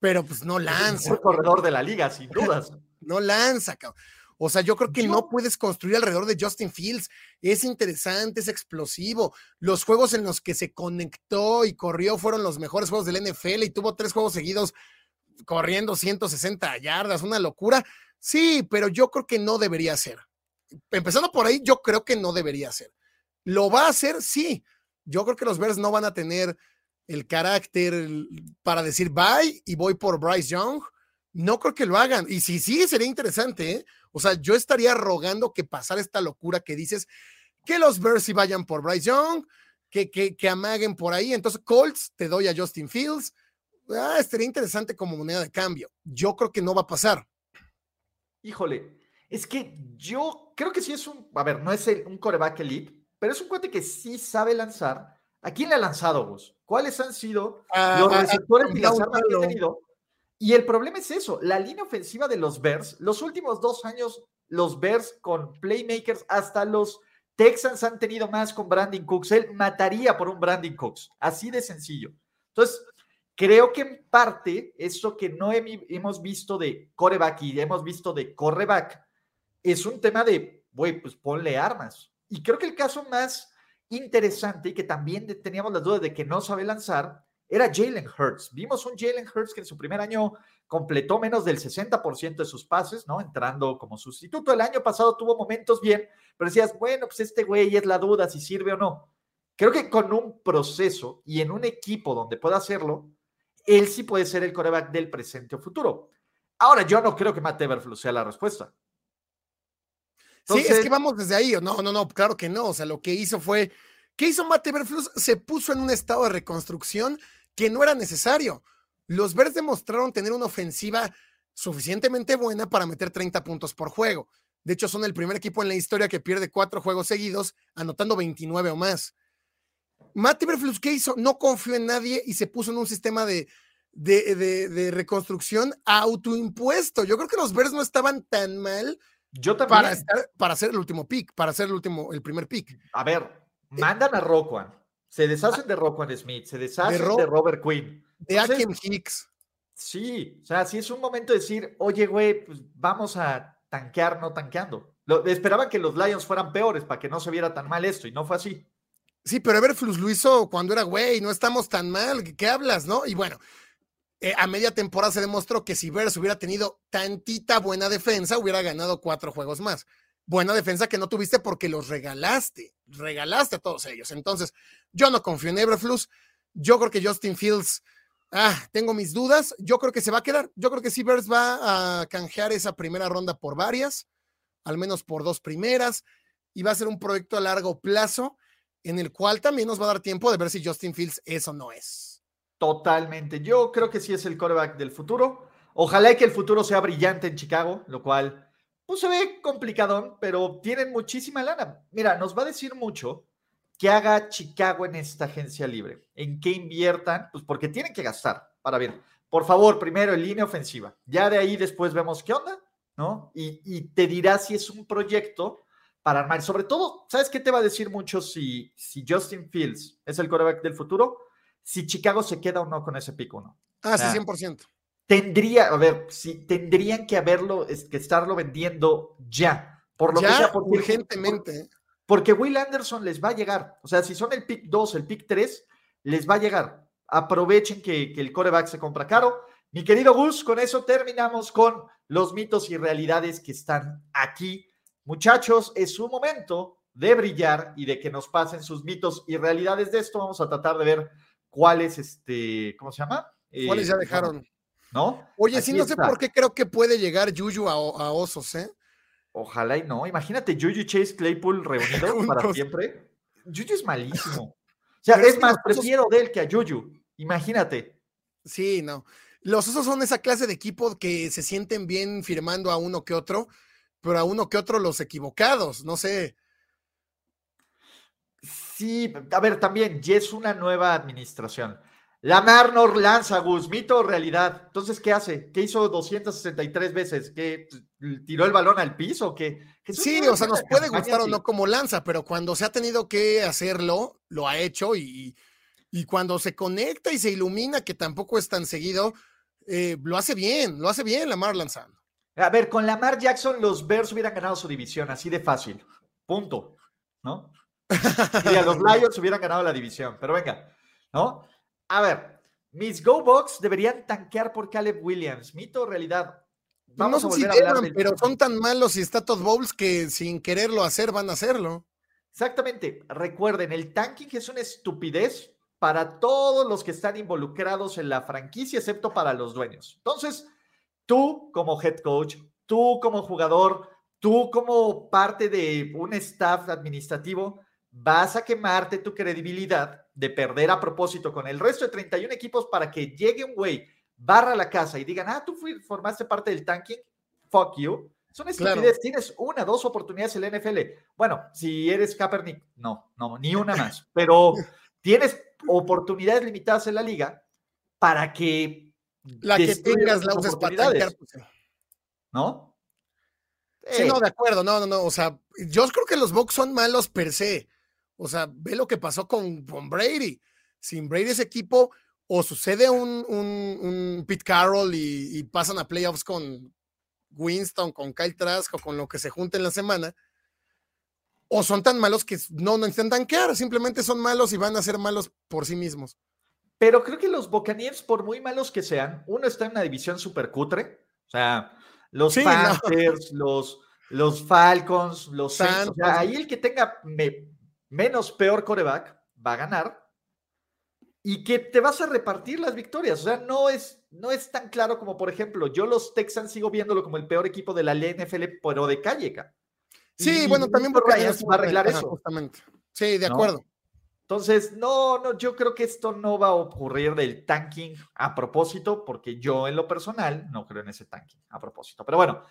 Pero pues no lanza. Es el corredor de la liga, sin dudas. no lanza, cabrón. O sea, yo creo que no puedes construir alrededor de Justin Fields. Es interesante, es explosivo. Los juegos en los que se conectó y corrió fueron los mejores juegos del NFL y tuvo tres juegos seguidos corriendo 160 yardas, una locura. Sí, pero yo creo que no debería ser empezando por ahí, yo creo que no debería ser. ¿Lo va a hacer? Sí. Yo creo que los Bears no van a tener el carácter para decir bye y voy por Bryce Young. No creo que lo hagan. Y si sí, sería interesante. ¿eh? O sea, yo estaría rogando que pasara esta locura que dices que los Bears vayan por Bryce Young, que, que, que amaguen por ahí. Entonces, Colts, te doy a Justin Fields. Ah, estaría interesante como moneda de cambio. Yo creo que no va a pasar. Híjole, es que yo creo que sí es un, a ver, no es un coreback elite, pero es un cuate que sí sabe lanzar. ¿A quién le ha lanzado, vos? ¿Cuáles han sido ah, los ah, receptores y las armas que ha tenido? Y el problema es eso, la línea ofensiva de los Bears, los últimos dos años, los Bears con playmakers, hasta los Texans han tenido más con Brandon Cooks. Él mataría por un Brandon Cooks, así de sencillo. Entonces, creo que en parte, eso que no hemos visto de coreback y hemos visto de correback, es un tema de, güey, pues ponle armas. Y creo que el caso más interesante y que también teníamos las dudas de que no sabe lanzar era Jalen Hurts. Vimos un Jalen Hurts que en su primer año completó menos del 60% de sus pases, ¿no? Entrando como sustituto. El año pasado tuvo momentos bien, pero decías, bueno, pues este güey es la duda si sirve o no. Creo que con un proceso y en un equipo donde pueda hacerlo, él sí puede ser el coreback del presente o futuro. Ahora, yo no creo que Matt Everflux sea la respuesta sí, es que vamos desde ahí. No, no, no, claro que no. O sea, lo que hizo fue, ¿qué hizo Berflus? Se puso en un estado de reconstrucción que no era necesario. Los Bears demostraron tener una ofensiva suficientemente buena para meter 30 puntos por juego. De hecho, son el primer equipo en la historia que pierde cuatro juegos seguidos, anotando 29 o más. Matt Iberflus, ¿qué hizo? No confió en nadie y se puso en un sistema de, de, reconstrucción autoimpuesto. Yo creo que los Bears no estaban tan mal Yo Para, estar, para hacer el último pick, para hacer el último, el primer pick. A ver, mandan a Roquan, se deshacen de Roquan Smith, se deshacen de, Robert Quinn. De Akiem Hicks. Sí, o sea, si es un momento de decir, oye, güey, pues vamos a tanquear, no tanqueando. Lo, esperaban que los Lions fueran peores para que no se viera tan mal esto, y no fue así. Sí, pero Everflux lo hizo cuando era, güey, no estamos tan mal, ¿qué hablas, no? Y bueno, eh, a media temporada se demostró que si Bears hubiera tenido tantita buena defensa, hubiera ganado cuatro juegos más. Buena defensa que no tuviste porque los regalaste, regalaste a todos ellos. Entonces, yo no confío en Everflux. Yo creo que Justin Fields Ah, tengo mis dudas. Yo creo que se va a quedar. Yo creo que Bears va a canjear esa primera ronda por varias, al menos por dos primeras, y va a ser un proyecto a largo plazo en el cual también nos va a dar tiempo de ver si Justin Fields es o no es. Totalmente. Yo creo que sí es el coreback del futuro. Ojalá que el futuro sea brillante en Chicago, lo cual pues se ve complicadón, pero tienen muchísima lana. Mira, nos va a decir mucho ¿Qué haga Chicago en esta agencia libre? ¿En qué inviertan? Pues porque tienen que gastar. Para ver, por favor, primero en línea ofensiva. Ya de ahí después vemos qué onda, ¿no? Y, te dirá si es un proyecto para armar. Sobre todo, ¿sabes qué te va a decir mucho si, si Justin Fields es el coreback del futuro? Si Chicago se queda o no con ese pico uno. Ah, sí, 100%. Tendría, a ver, si tendrían que haberlo, es que estarlo vendiendo ya. Por lo que sea, urgentemente. Porque Will Anderson les va a llegar. O sea, si son el pick 2, el pick 3, les va a llegar. Aprovechen que, el coreback se compra caro. Mi querido Gus, con eso terminamos con los mitos y realidades que están aquí. Muchachos, es su momento de brillar y de que nos pasen sus mitos y realidades de esto. Vamos a tratar de ver cuáles, este, ¿cómo se llama? ¿Cuáles ya eh, dejaron? ¿No? Oye, sí, no sé por qué creo que puede llegar Yuyu a, a Osos, ¿eh? Ojalá y no. Imagínate Juju Chase Claypool reunidos para siempre. Juju es malísimo. O sea, es más, prefiero de él que a Juju. Imagínate. Sí, no. Los osos son esa clase de equipo que se sienten bien firmando a uno que otro, pero a uno que otro los equivocados, no sé. Sí, a ver, también, ya es una nueva administración. Lamar no lanza, Gus, mito o realidad. Entonces, ¿qué hace? ¿Qué hizo 263 veces? ¿Qué tiró el balón al piso? ¿Qué? Sí, o sea, nos puede gustar o no como lanza, pero cuando se ha tenido que hacerlo, lo ha hecho y, y cuando se conecta y se ilumina, que tampoco es tan seguido, eh, lo hace bien, lo hace bien Lamar lanzando. A ver, con Lamar Jackson los Bears hubieran ganado su división, así de fácil. Punto. ¿No? Y a los Lions hubieran ganado la división, pero venga, ¿no? A ver, mis Go Box deberían tanquear por Caleb Williams. Mito o realidad. Vamos a volver a hablar pero son tan malos y está Todd Bowles que sin quererlo hacer van a hacerlo. Exactamente. Recuerden, el tanking es una estupidez para todos los que están involucrados en la franquicia, excepto para los dueños. Entonces, tú como head coach, tú como jugador, tú como parte de un staff administrativo, vas a quemarte tu credibilidad de perder a propósito con el resto de 31 equipos para que llegue un güey, barra la casa y digan, ah, tú formaste parte del tanking, fuck you. Son estupidez, tienes una, dos oportunidades en la NFL. Bueno, si eres Kaepernick, no, no, ni una más, pero tienes oportunidades limitadas en la liga para que la que tengas la uses para pues, ¿No? Sí, no, de acuerdo, no, no, no, o sea, yo creo que los Bucks son malos per se, o sea, ve lo que pasó con, Brady. Sin Brady ese equipo o sucede un, un, Pete Carroll y, pasan a playoffs con Winston, con Kyle Trask o con lo que se junte en la semana, o son tan malos que no, no necesitan tanquear, simplemente son malos y van a ser malos por sí mismos. Pero creo que los Buccaneers, por muy malos que sean, uno está en una división súper cutre, o sea, los Panthers, los, los Falcons, los Saints, ahí el que tenga menos peor coreback va a ganar y que te vas a repartir las victorias. O sea, no es, no es tan claro como, por ejemplo, yo los Texans sigo viéndolo como el peor equipo de la NFL, pero de calle. Sí, bueno, también porque va a arreglar eso. Justamente. Sí, de acuerdo. Entonces, no, no, yo creo que esto no va a ocurrir del tanking a propósito, porque yo en lo personal no creo en ese tanking a propósito. Pero bueno,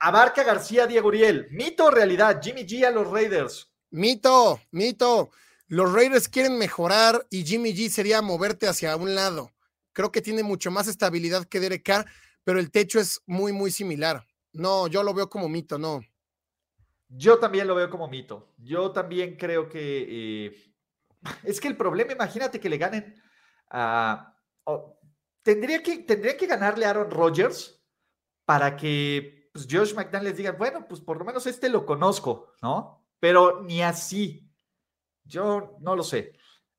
abarca García Diego Uriel, mito o realidad, Jimmy G a los Raiders. Mito, mito. Los Raiders quieren mejorar y Jimmy G sería moverte hacia un lado. Creo que tiene mucho más estabilidad que Derek Carr, pero el techo es muy, muy similar. No, yo lo veo como mito, no. Yo también lo veo como mito. Yo también creo que eh, es que el problema, imagínate que le ganen tendría, que, tendría que ganarle a Aaron Rodgers para que pues, Josh McDaniel les diga, bueno, pues por lo menos este lo conozco, ¿no? Pero ni así. Yo no lo sé.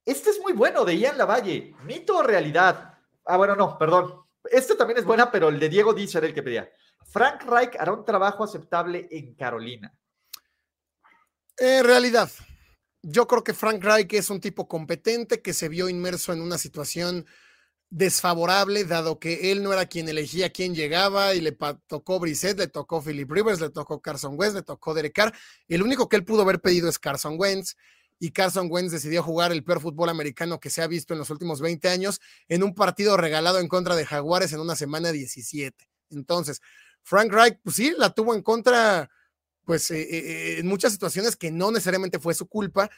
Este es muy bueno de Ian Lavalle. ¿Mito o realidad? Ah, bueno, no, perdón. Este también es buena, pero el de Diego Díaz era el que pedía. Frank Reich hará un trabajo aceptable en Carolina. En realidad, yo creo que Frank Reich es un tipo competente que se vio inmerso en una situación desfavorable, dado que él no era quien elegía quién llegaba y le tocó Brissett, le tocó Philip Rivers, le tocó Carson Wentz, le tocó Derek Carr. El único que él pudo haber pedido es Carson Wentz y Carson Wentz decidió jugar el peor fútbol americano que se ha visto en los últimos 20 años en un partido regalado en contra de Jaguares en una semana 17. Entonces, Frank Reich, pues sí, la tuvo en contra pues eh, eh, eh, en muchas situaciones que no necesariamente fue su culpa.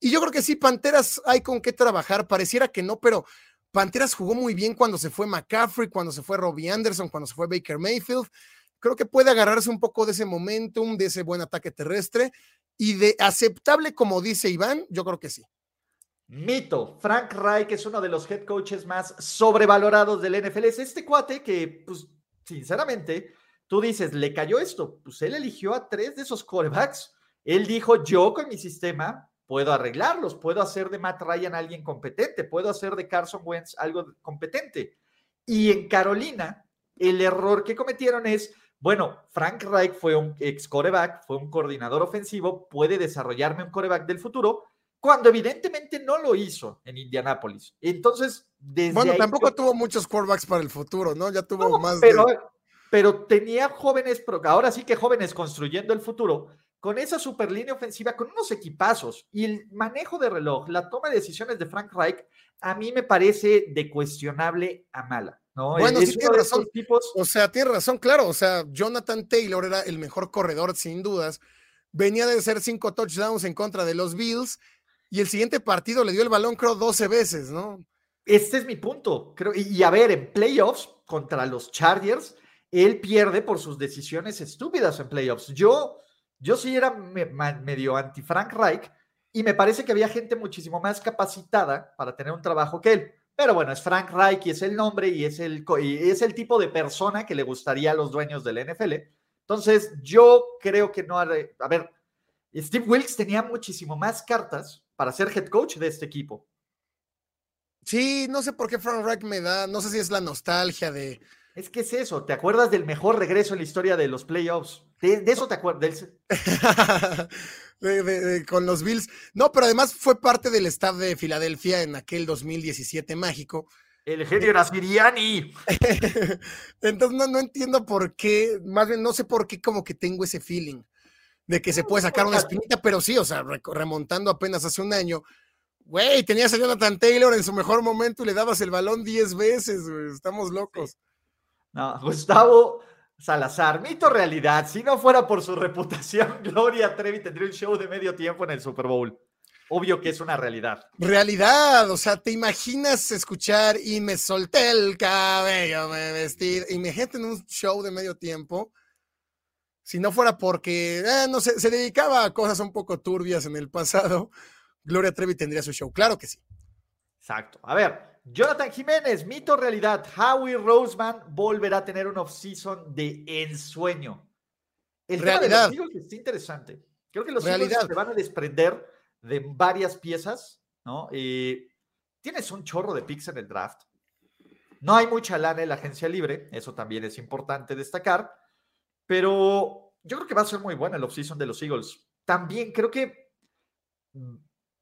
Y yo creo que sí, Panteras hay con qué trabajar, pareciera que no, pero Panteras jugó muy bien cuando se fue McCaffrey, cuando se fue Robbie Anderson, cuando se fue Baker Mayfield. Creo que puede agarrarse un poco de ese momentum, de ese buen ataque terrestre y de aceptable, como dice Iván, yo creo que sí. Mito, Frank Reich es uno de los head coaches más sobrevalorados del NFL. Es este cuate que, pues, sinceramente, Tú dices, ¿le cayó esto? Pues él eligió a tres de esos corebacks. Él dijo, yo con mi sistema puedo arreglarlos, puedo hacer de Matt Ryan alguien competente, puedo hacer de Carson Wentz algo competente. Y en Carolina, el error que cometieron es, bueno, Frank Reich fue un ex coreback, fue un coordinador ofensivo, puede desarrollarme un coreback del futuro, cuando evidentemente no lo hizo en Indianápolis. Entonces, desde Bueno, tampoco tuvo muchos quarterbacks para el futuro, ¿no? Ya tuvo más. Pero, pero tenía jóvenes, ahora sí que jóvenes construyendo el futuro, con esa super línea ofensiva, con unos equipazos y el manejo de reloj, la toma de decisiones de Frank Reich, a mí me parece de cuestionable a mala. ¿no? Bueno, sí tiene razón. Tipos... O sea, tiene razón, claro. O sea, Jonathan Taylor era el mejor corredor, sin dudas. Venía de hacer cinco touchdowns en contra de los Bills y el siguiente partido le dio el balón, creo, 12 veces, ¿no? Este es mi punto. Creo, y, y a ver, en playoffs contra los Chargers, él pierde por sus decisiones estúpidas en playoffs. Yo, yo sí era medio anti-Frank Reich y me parece que había gente muchísimo más capacitada para tener un trabajo que él. Pero bueno, es Frank Reich y es el nombre y es el, es el tipo de persona que le gustaría a los dueños del NFL. Entonces, yo creo que no. A ver, Steve Wilkes tenía muchísimo más cartas para ser head coach de este equipo. Sí, no sé por qué Frank Reich me da, no sé si es la nostalgia de, es que es eso, ¿te acuerdas del mejor regreso en la historia de los playoffs? De, eso te acuerdas. con los Bills. No, pero además fue parte del staff de Filadelfia en aquel 2017 mágico. El genio era Siriani. Entonces no, no entiendo por qué, más bien no sé por qué como que tengo ese feeling de que se puede sacar una espinita, pero sí, o sea, remontando apenas hace un año, güey, tenías a Jonathan Taylor en su mejor momento y le dabas el balón 10 veces, estamos locos. No, Gustavo Salazar, mito realidad. Si no fuera por su reputación, Gloria Trevi tendría un show de medio tiempo en el Super Bowl. Obvio que es una realidad. Realidad, o sea, ¿te imaginas escuchar y me solté el cabello, me vestí? Imagínate en un show de medio tiempo. Si no fuera porque, eh, no sé, se dedicaba a cosas un poco turbias en el pasado, Gloria Trevi tendría su show. Claro que sí. Exacto. A ver, Jonathan Jiménez, mito realidad. Howie Roseman volverá a tener un off-season de ensueño. El realidad. tema de los está interesante. Creo que los realidad. se van a desprender de varias piezas, ¿no? Eh, tienes un chorro de picks en el draft. No hay mucha lana en la agencia libre, eso también es importante destacar, pero yo creo que va a ser muy buena el off-season de los Eagles. También creo que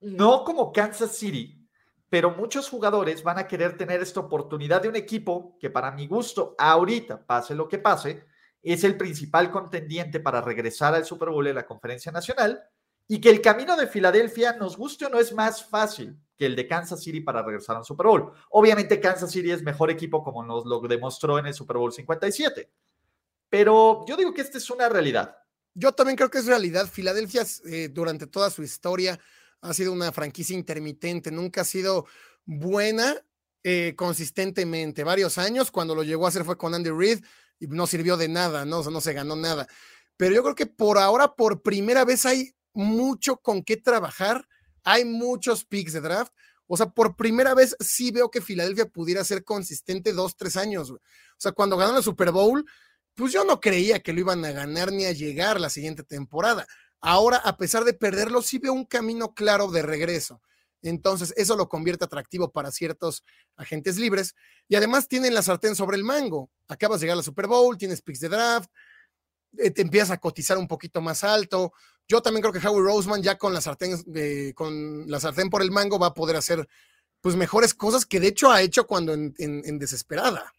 no como Kansas City, pero muchos jugadores van a querer tener esta oportunidad de un equipo que para mi gusto, ahorita, pase lo que pase, es el principal contendiente para regresar al Super Bowl de la Conferencia Nacional y que el camino de Filadelfia, nos guste o no, es más fácil que el de Kansas City para regresar al Super Bowl. Obviamente Kansas City es mejor equipo como nos lo demostró en el Super Bowl 57, pero yo digo que esta es una realidad. Yo también creo que es realidad. Filadelfia eh, durante toda su historia ha sido una franquicia intermitente, nunca ha sido buena eh, consistentemente. Varios años, cuando lo llegó a hacer fue con Andy Reid y no sirvió de nada, no, no se ganó nada. Pero yo creo que por ahora, por primera vez, hay mucho con qué trabajar, hay muchos picks de draft. O sea, por primera vez sí veo que Filadelfia pudiera ser consistente dos, tres años. O sea, cuando ganó el Super Bowl, pues yo no creía que lo iban a ganar ni a llegar la siguiente temporada. Ahora, a pesar de perderlo, sí veo un camino claro de regreso. Entonces, eso lo convierte atractivo para ciertos agentes libres. Y además tienen la sartén sobre el mango. Acabas de llegar al Super Bowl, tienes picks de draft, eh, te empiezas a cotizar un poquito más alto. Yo también creo que Howie Roseman ya con la sartén, eh, con la sartén por el mango va a poder hacer pues mejores cosas que de hecho ha hecho cuando en desesperada.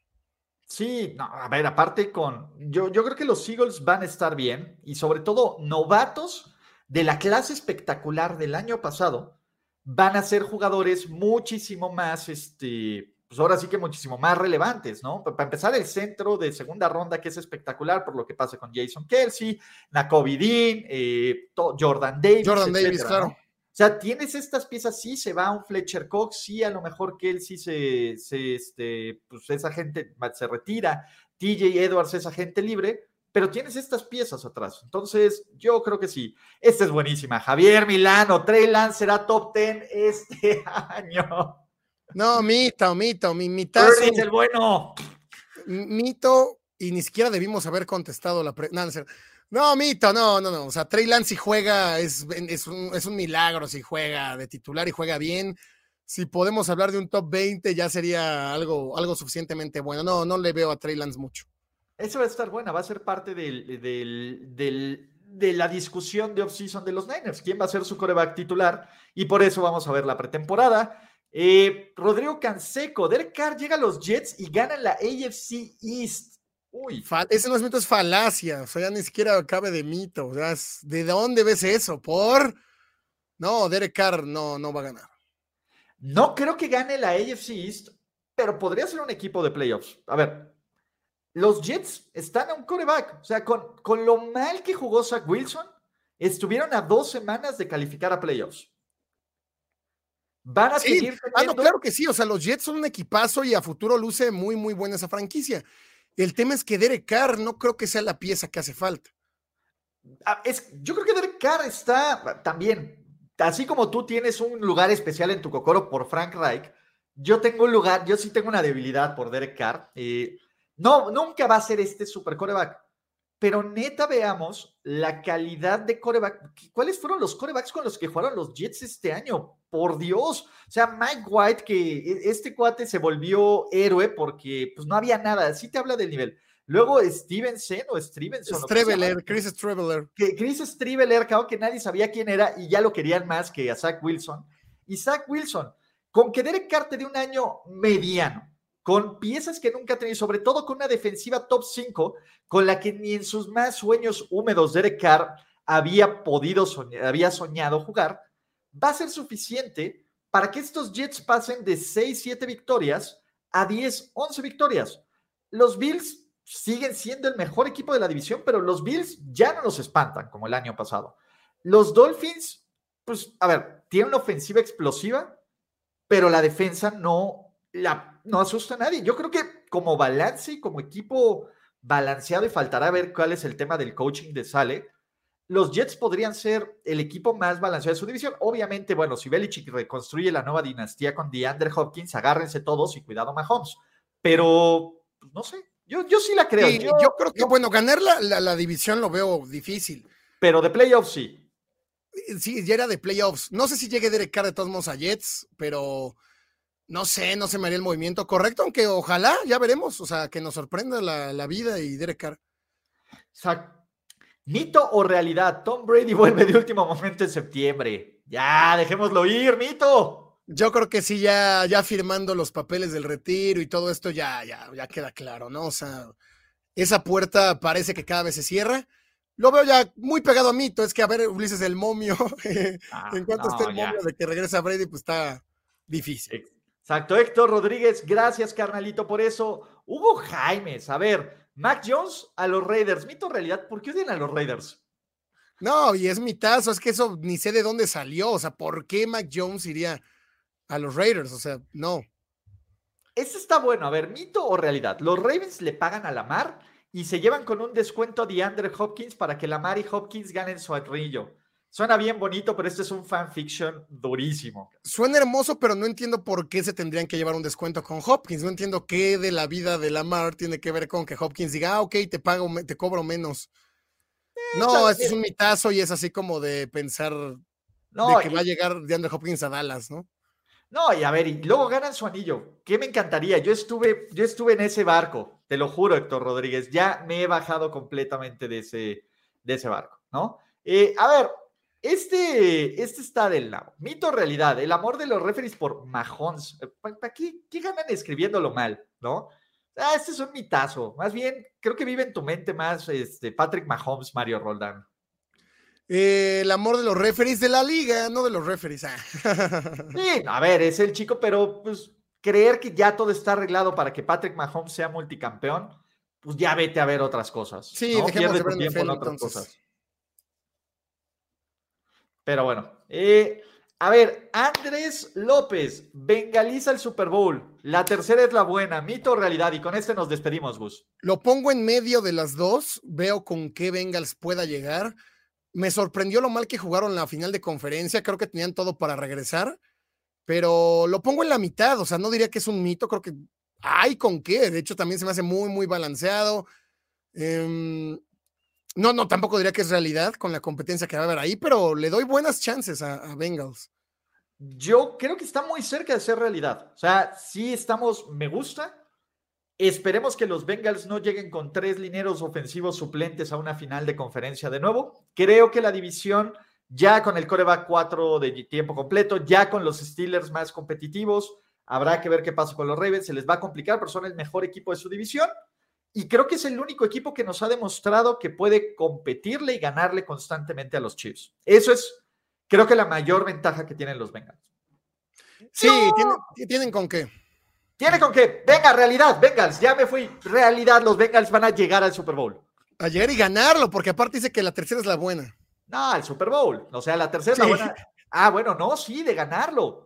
Sí, no, a ver, aparte con, yo, yo creo que los Eagles van a estar bien y sobre todo novatos de la clase espectacular del año pasado van a ser jugadores muchísimo más, este, pues ahora sí que muchísimo más relevantes, ¿no? Para empezar, el centro de segunda ronda que es espectacular por lo que pasa con Jason Kelsey, Nakobe Dean, eh, Jordan Davis. Jordan Davis, claro. Sea, tienes estas piezas, sí, se va un Fletcher Cox, sí, a lo mejor que él sí se, se este, pues esa gente se retira, TJ Edwards es agente libre, pero tienes estas piezas atrás. Entonces, yo creo que sí. Esta es buenísima. Javier Milano, Trey Lance será top 10 este año. No, mito, mito, mi mitad. es el bueno. Mito, y ni siquiera debimos haber contestado la pre... No, no, Mito, no, no, no. O sea, Trey Lance si juega, es, es, un, es un milagro si juega de titular y juega bien. Si podemos hablar de un top 20, ya sería algo, algo suficientemente bueno. No, no le veo a Trey Lance mucho. Eso va a estar buena, va a ser parte del, del, del, de la discusión de off-season de los Niners. ¿Quién va a ser su coreback titular? Y por eso vamos a ver la pretemporada. Eh, Rodrigo Canseco, Derek llega a los Jets y gana la AFC East. Uy. ese no es mito, es falacia. O sea, ya ni siquiera cabe de mito. O sea, ¿de dónde ves eso? ¿Por? No, Derek Carr no, no va a ganar. No creo que gane la AFC East, pero podría ser un equipo de playoffs. A ver, los Jets están a un coreback. O sea, con, con lo mal que jugó Zach Wilson, estuvieron a dos semanas de calificar a playoffs. Van a seguir. Ah, no, claro que sí. O sea, los Jets son un equipazo y a futuro luce muy, muy buena esa franquicia. El tema es que Derek Carr no creo que sea la pieza que hace falta. Ah, es, yo creo que Derek Carr está también, así como tú tienes un lugar especial en tu cocoro por Frank Reich, yo tengo un lugar, yo sí tengo una debilidad por Derek Carr. Eh, no, nunca va a ser este super coreback. Pero neta, veamos la calidad de coreback. ¿Cuáles fueron los corebacks con los que jugaron los Jets este año? Por Dios. O sea, Mike White, que e, este cuate se volvió héroe porque pues no había nada. Sí te habla del nivel. Luego Stevenson o Stevenson. Streveler, Chris Streveler. Que Chris Streveler, claro que nadie sabía quién era y ya lo querían más que a Zach Wilson. Y Zach Wilson, con que Derek Carr de un año mediano con piezas que nunca ha tenido, sobre todo con una defensiva top 5, con la que ni en sus más sueños húmedos Derek Carr había podido soñar, había soñado jugar, va a ser suficiente para que estos Jets pasen de 6, 7 victorias a 10, 11 victorias. Los Bills siguen siendo el mejor equipo de la división, pero los Bills ya no los espantan como el año pasado. Los Dolphins, pues, a ver, tienen una ofensiva explosiva, pero la defensa no no asusta a nadie. Yo creo que como balance y como equipo balanceado, y faltará ver cuál es el tema del coaching de Sale, los Jets podrían ser el equipo más balanceado de su división. Obviamente, bueno, si Belichick reconstruye la nueva dinastía con DeAndre Hopkins, agárrense todos y cuidado Mahomes. Pero, pues, no sé, yo, yo sí la creo. yo, creo que, bueno, ganar la, la, división lo veo difícil. Pero de playoffs sí. Sí, ya era de playoffs. No sé si llegue Derek Carr de todos modos a Jets, pero no sé, no se me haría el movimiento correcto, aunque ojalá, ya veremos, o sea, que nos sorprenda la, vida y Derek Carr. Mito o realidad, Tom Brady vuelve de último momento en septiembre. Ya, dejémoslo ir, mito. Yo creo que sí, ya, ya firmando los papeles del retiro y todo esto, ya, ya, ya queda claro, ¿no? O sea, esa puerta parece que cada vez se cierra, lo veo ya muy pegado a mito. Es que, a ver, Ulises, el momio, Ah, en cuanto no, esté el ya. momio de que regresa Brady, pues está difícil. Exacto, Héctor Rodríguez, gracias carnalito por eso. Hugo Jaimes, a ver, Mac Jones a los Raiders, mito o realidad, ¿por qué odian a los Raiders? No, y es mitazo, es que eso ni sé de dónde salió. O sea, ¿por qué Mac Jones iría a los Raiders? O sea, no. Este está bueno, a ver, mito o realidad. Los Ravens le pagan a Lamar y se llevan con un descuento a DeAndre Hopkins para que Lamar y Hopkins ganen su anillo. Suena bien bonito, pero este es un fanfiction durísimo. Suena hermoso, pero no entiendo por qué se tendrían que llevar un descuento con Hopkins. No entiendo qué de la vida de Lamar tiene que ver con que Hopkins diga, ah, ok, te pago, te cobro menos. No, ¿sabes este es qué? un mitazo y es así como de pensar No, de que y- va a llegar DeAndre Hopkins a Dallas, ¿no? No, y a ver, y luego ganan su anillo. ¿Qué me encantaría? Yo estuve, yo estuve en ese barco, te lo juro, Héctor Rodríguez. Ya me he bajado completamente de ese, de ese barco, ¿no? Eh, a ver, este, este está del lado. Mito realidad, el amor de los referees por Mahomes. ¿Para qué, qué ganan escribiéndolo mal, no? Ah, este es un mitazo. Más bien, creo que vive en tu mente más este, Patrick Mahomes, Mario Roldán. Eh, el amor de los referees de la liga, no de los referees. ah. Sí, a ver, es el chico, pero pues creer que ya todo está arreglado para que Patrick Mahomes sea multicampeón, pues ya vete a ver otras cosas. Sí, ¿no? dejemos Pierde de ver tiempo NFL en otras entonces. cosas. Pero bueno, eh, a ver, Andrés López, bengaliza el Super Bowl. La tercera es la buena, mito o realidad. Y con este nos despedimos, Gus. Lo pongo en medio de las dos, veo con qué Bengals pueda llegar. Me sorprendió lo mal que jugaron la final de conferencia, creo que tenían todo para regresar, pero lo pongo en la mitad, o sea, no diría que es un mito, creo que hay con qué, de hecho también se me hace muy, muy balanceado. Em, no, no, tampoco diría que es realidad con la competencia que va a haber ahí, pero le doy buenas chances a, Bengals. Yo creo que está muy cerca de ser realidad. O sea, sí estamos, me gusta. Esperemos que los Bengals no lleguen con tres lineros ofensivos suplentes a una final de conferencia de nuevo. Creo que la división, ya con el coreback 4 de tiempo completo, ya con los Steelers más competitivos, habrá que ver qué pasa con los Ravens. Se les va a complicar, pero son el mejor equipo de su división. Y creo que es el único equipo que nos ha demostrado que puede competirle y ganarle constantemente a los Chiefs. Eso es, creo que la mayor ventaja que tienen los Bengals. Sí, tienen, tienen con qué. Tiene con qué. Venga, realidad, Bengals, ya me fui. Realidad, los Bengals van a llegar al Super Bowl. A llegar y ganarlo, porque aparte dice que la tercera es la buena. No, al Super Bowl. O sea, la tercera es la buena. Ah, bueno, no, sí, de ganarlo.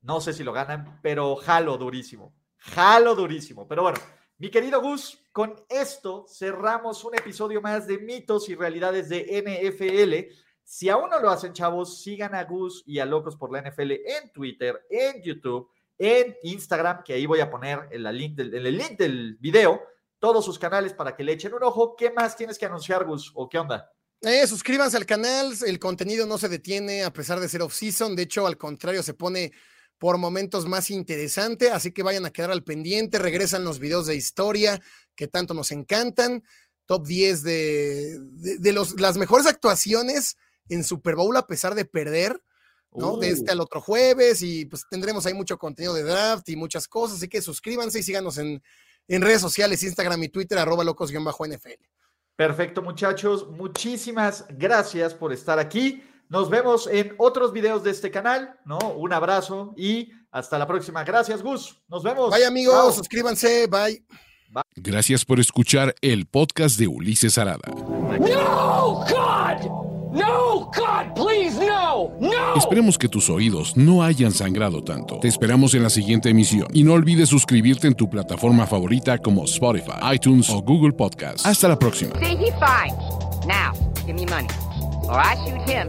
No sé si lo ganan, pero jalo durísimo. Jalo durísimo. Pero bueno, mi querido Gus, con esto cerramos un episodio más de mitos y realidades de NFL. Si aún no lo hacen, chavos, sigan a Gus y a Locos por la NFL en Twitter, en YouTube, en Instagram, que ahí voy a poner en, la del, el link del video todos sus canales para que le echen un ojo. ¿Qué más tienes que anunciar, Gus? ¿O qué onda? Eh, suscríbanse al canal, el contenido no se detiene a pesar de ser off-season, de hecho, al contrario, se pone por momentos más interesante, así que vayan a quedar al pendiente, regresan los videos de historia que tanto nos encantan, top 10 de, de, de los, las mejores actuaciones en Super Bowl a pesar de perder, ¿no? De este Uh. al otro jueves y pues tendremos ahí mucho contenido de draft y muchas cosas, así que suscríbanse y síganos en, en redes sociales, Instagram y Twitter, arroba locos-nfl. Perfecto, muchachos. Muchísimas gracias por estar aquí. Nos vemos en otros videos de este canal, ¿no? Un abrazo y hasta la próxima. Gracias, Gus. Nos vemos. Bye amigos, Chao. suscríbanse, bye. Gracias por escuchar el podcast de Ulises Arada. No, God! No, God, please, no! No! Esperemos que tus oídos no hayan sangrado tanto. Te esperamos en la siguiente emisión y no olvides suscribirte en tu plataforma favorita como Spotify, iTunes o Google Podcast. Hasta la próxima. See, he fine. Now, give me money. Or I shoot him,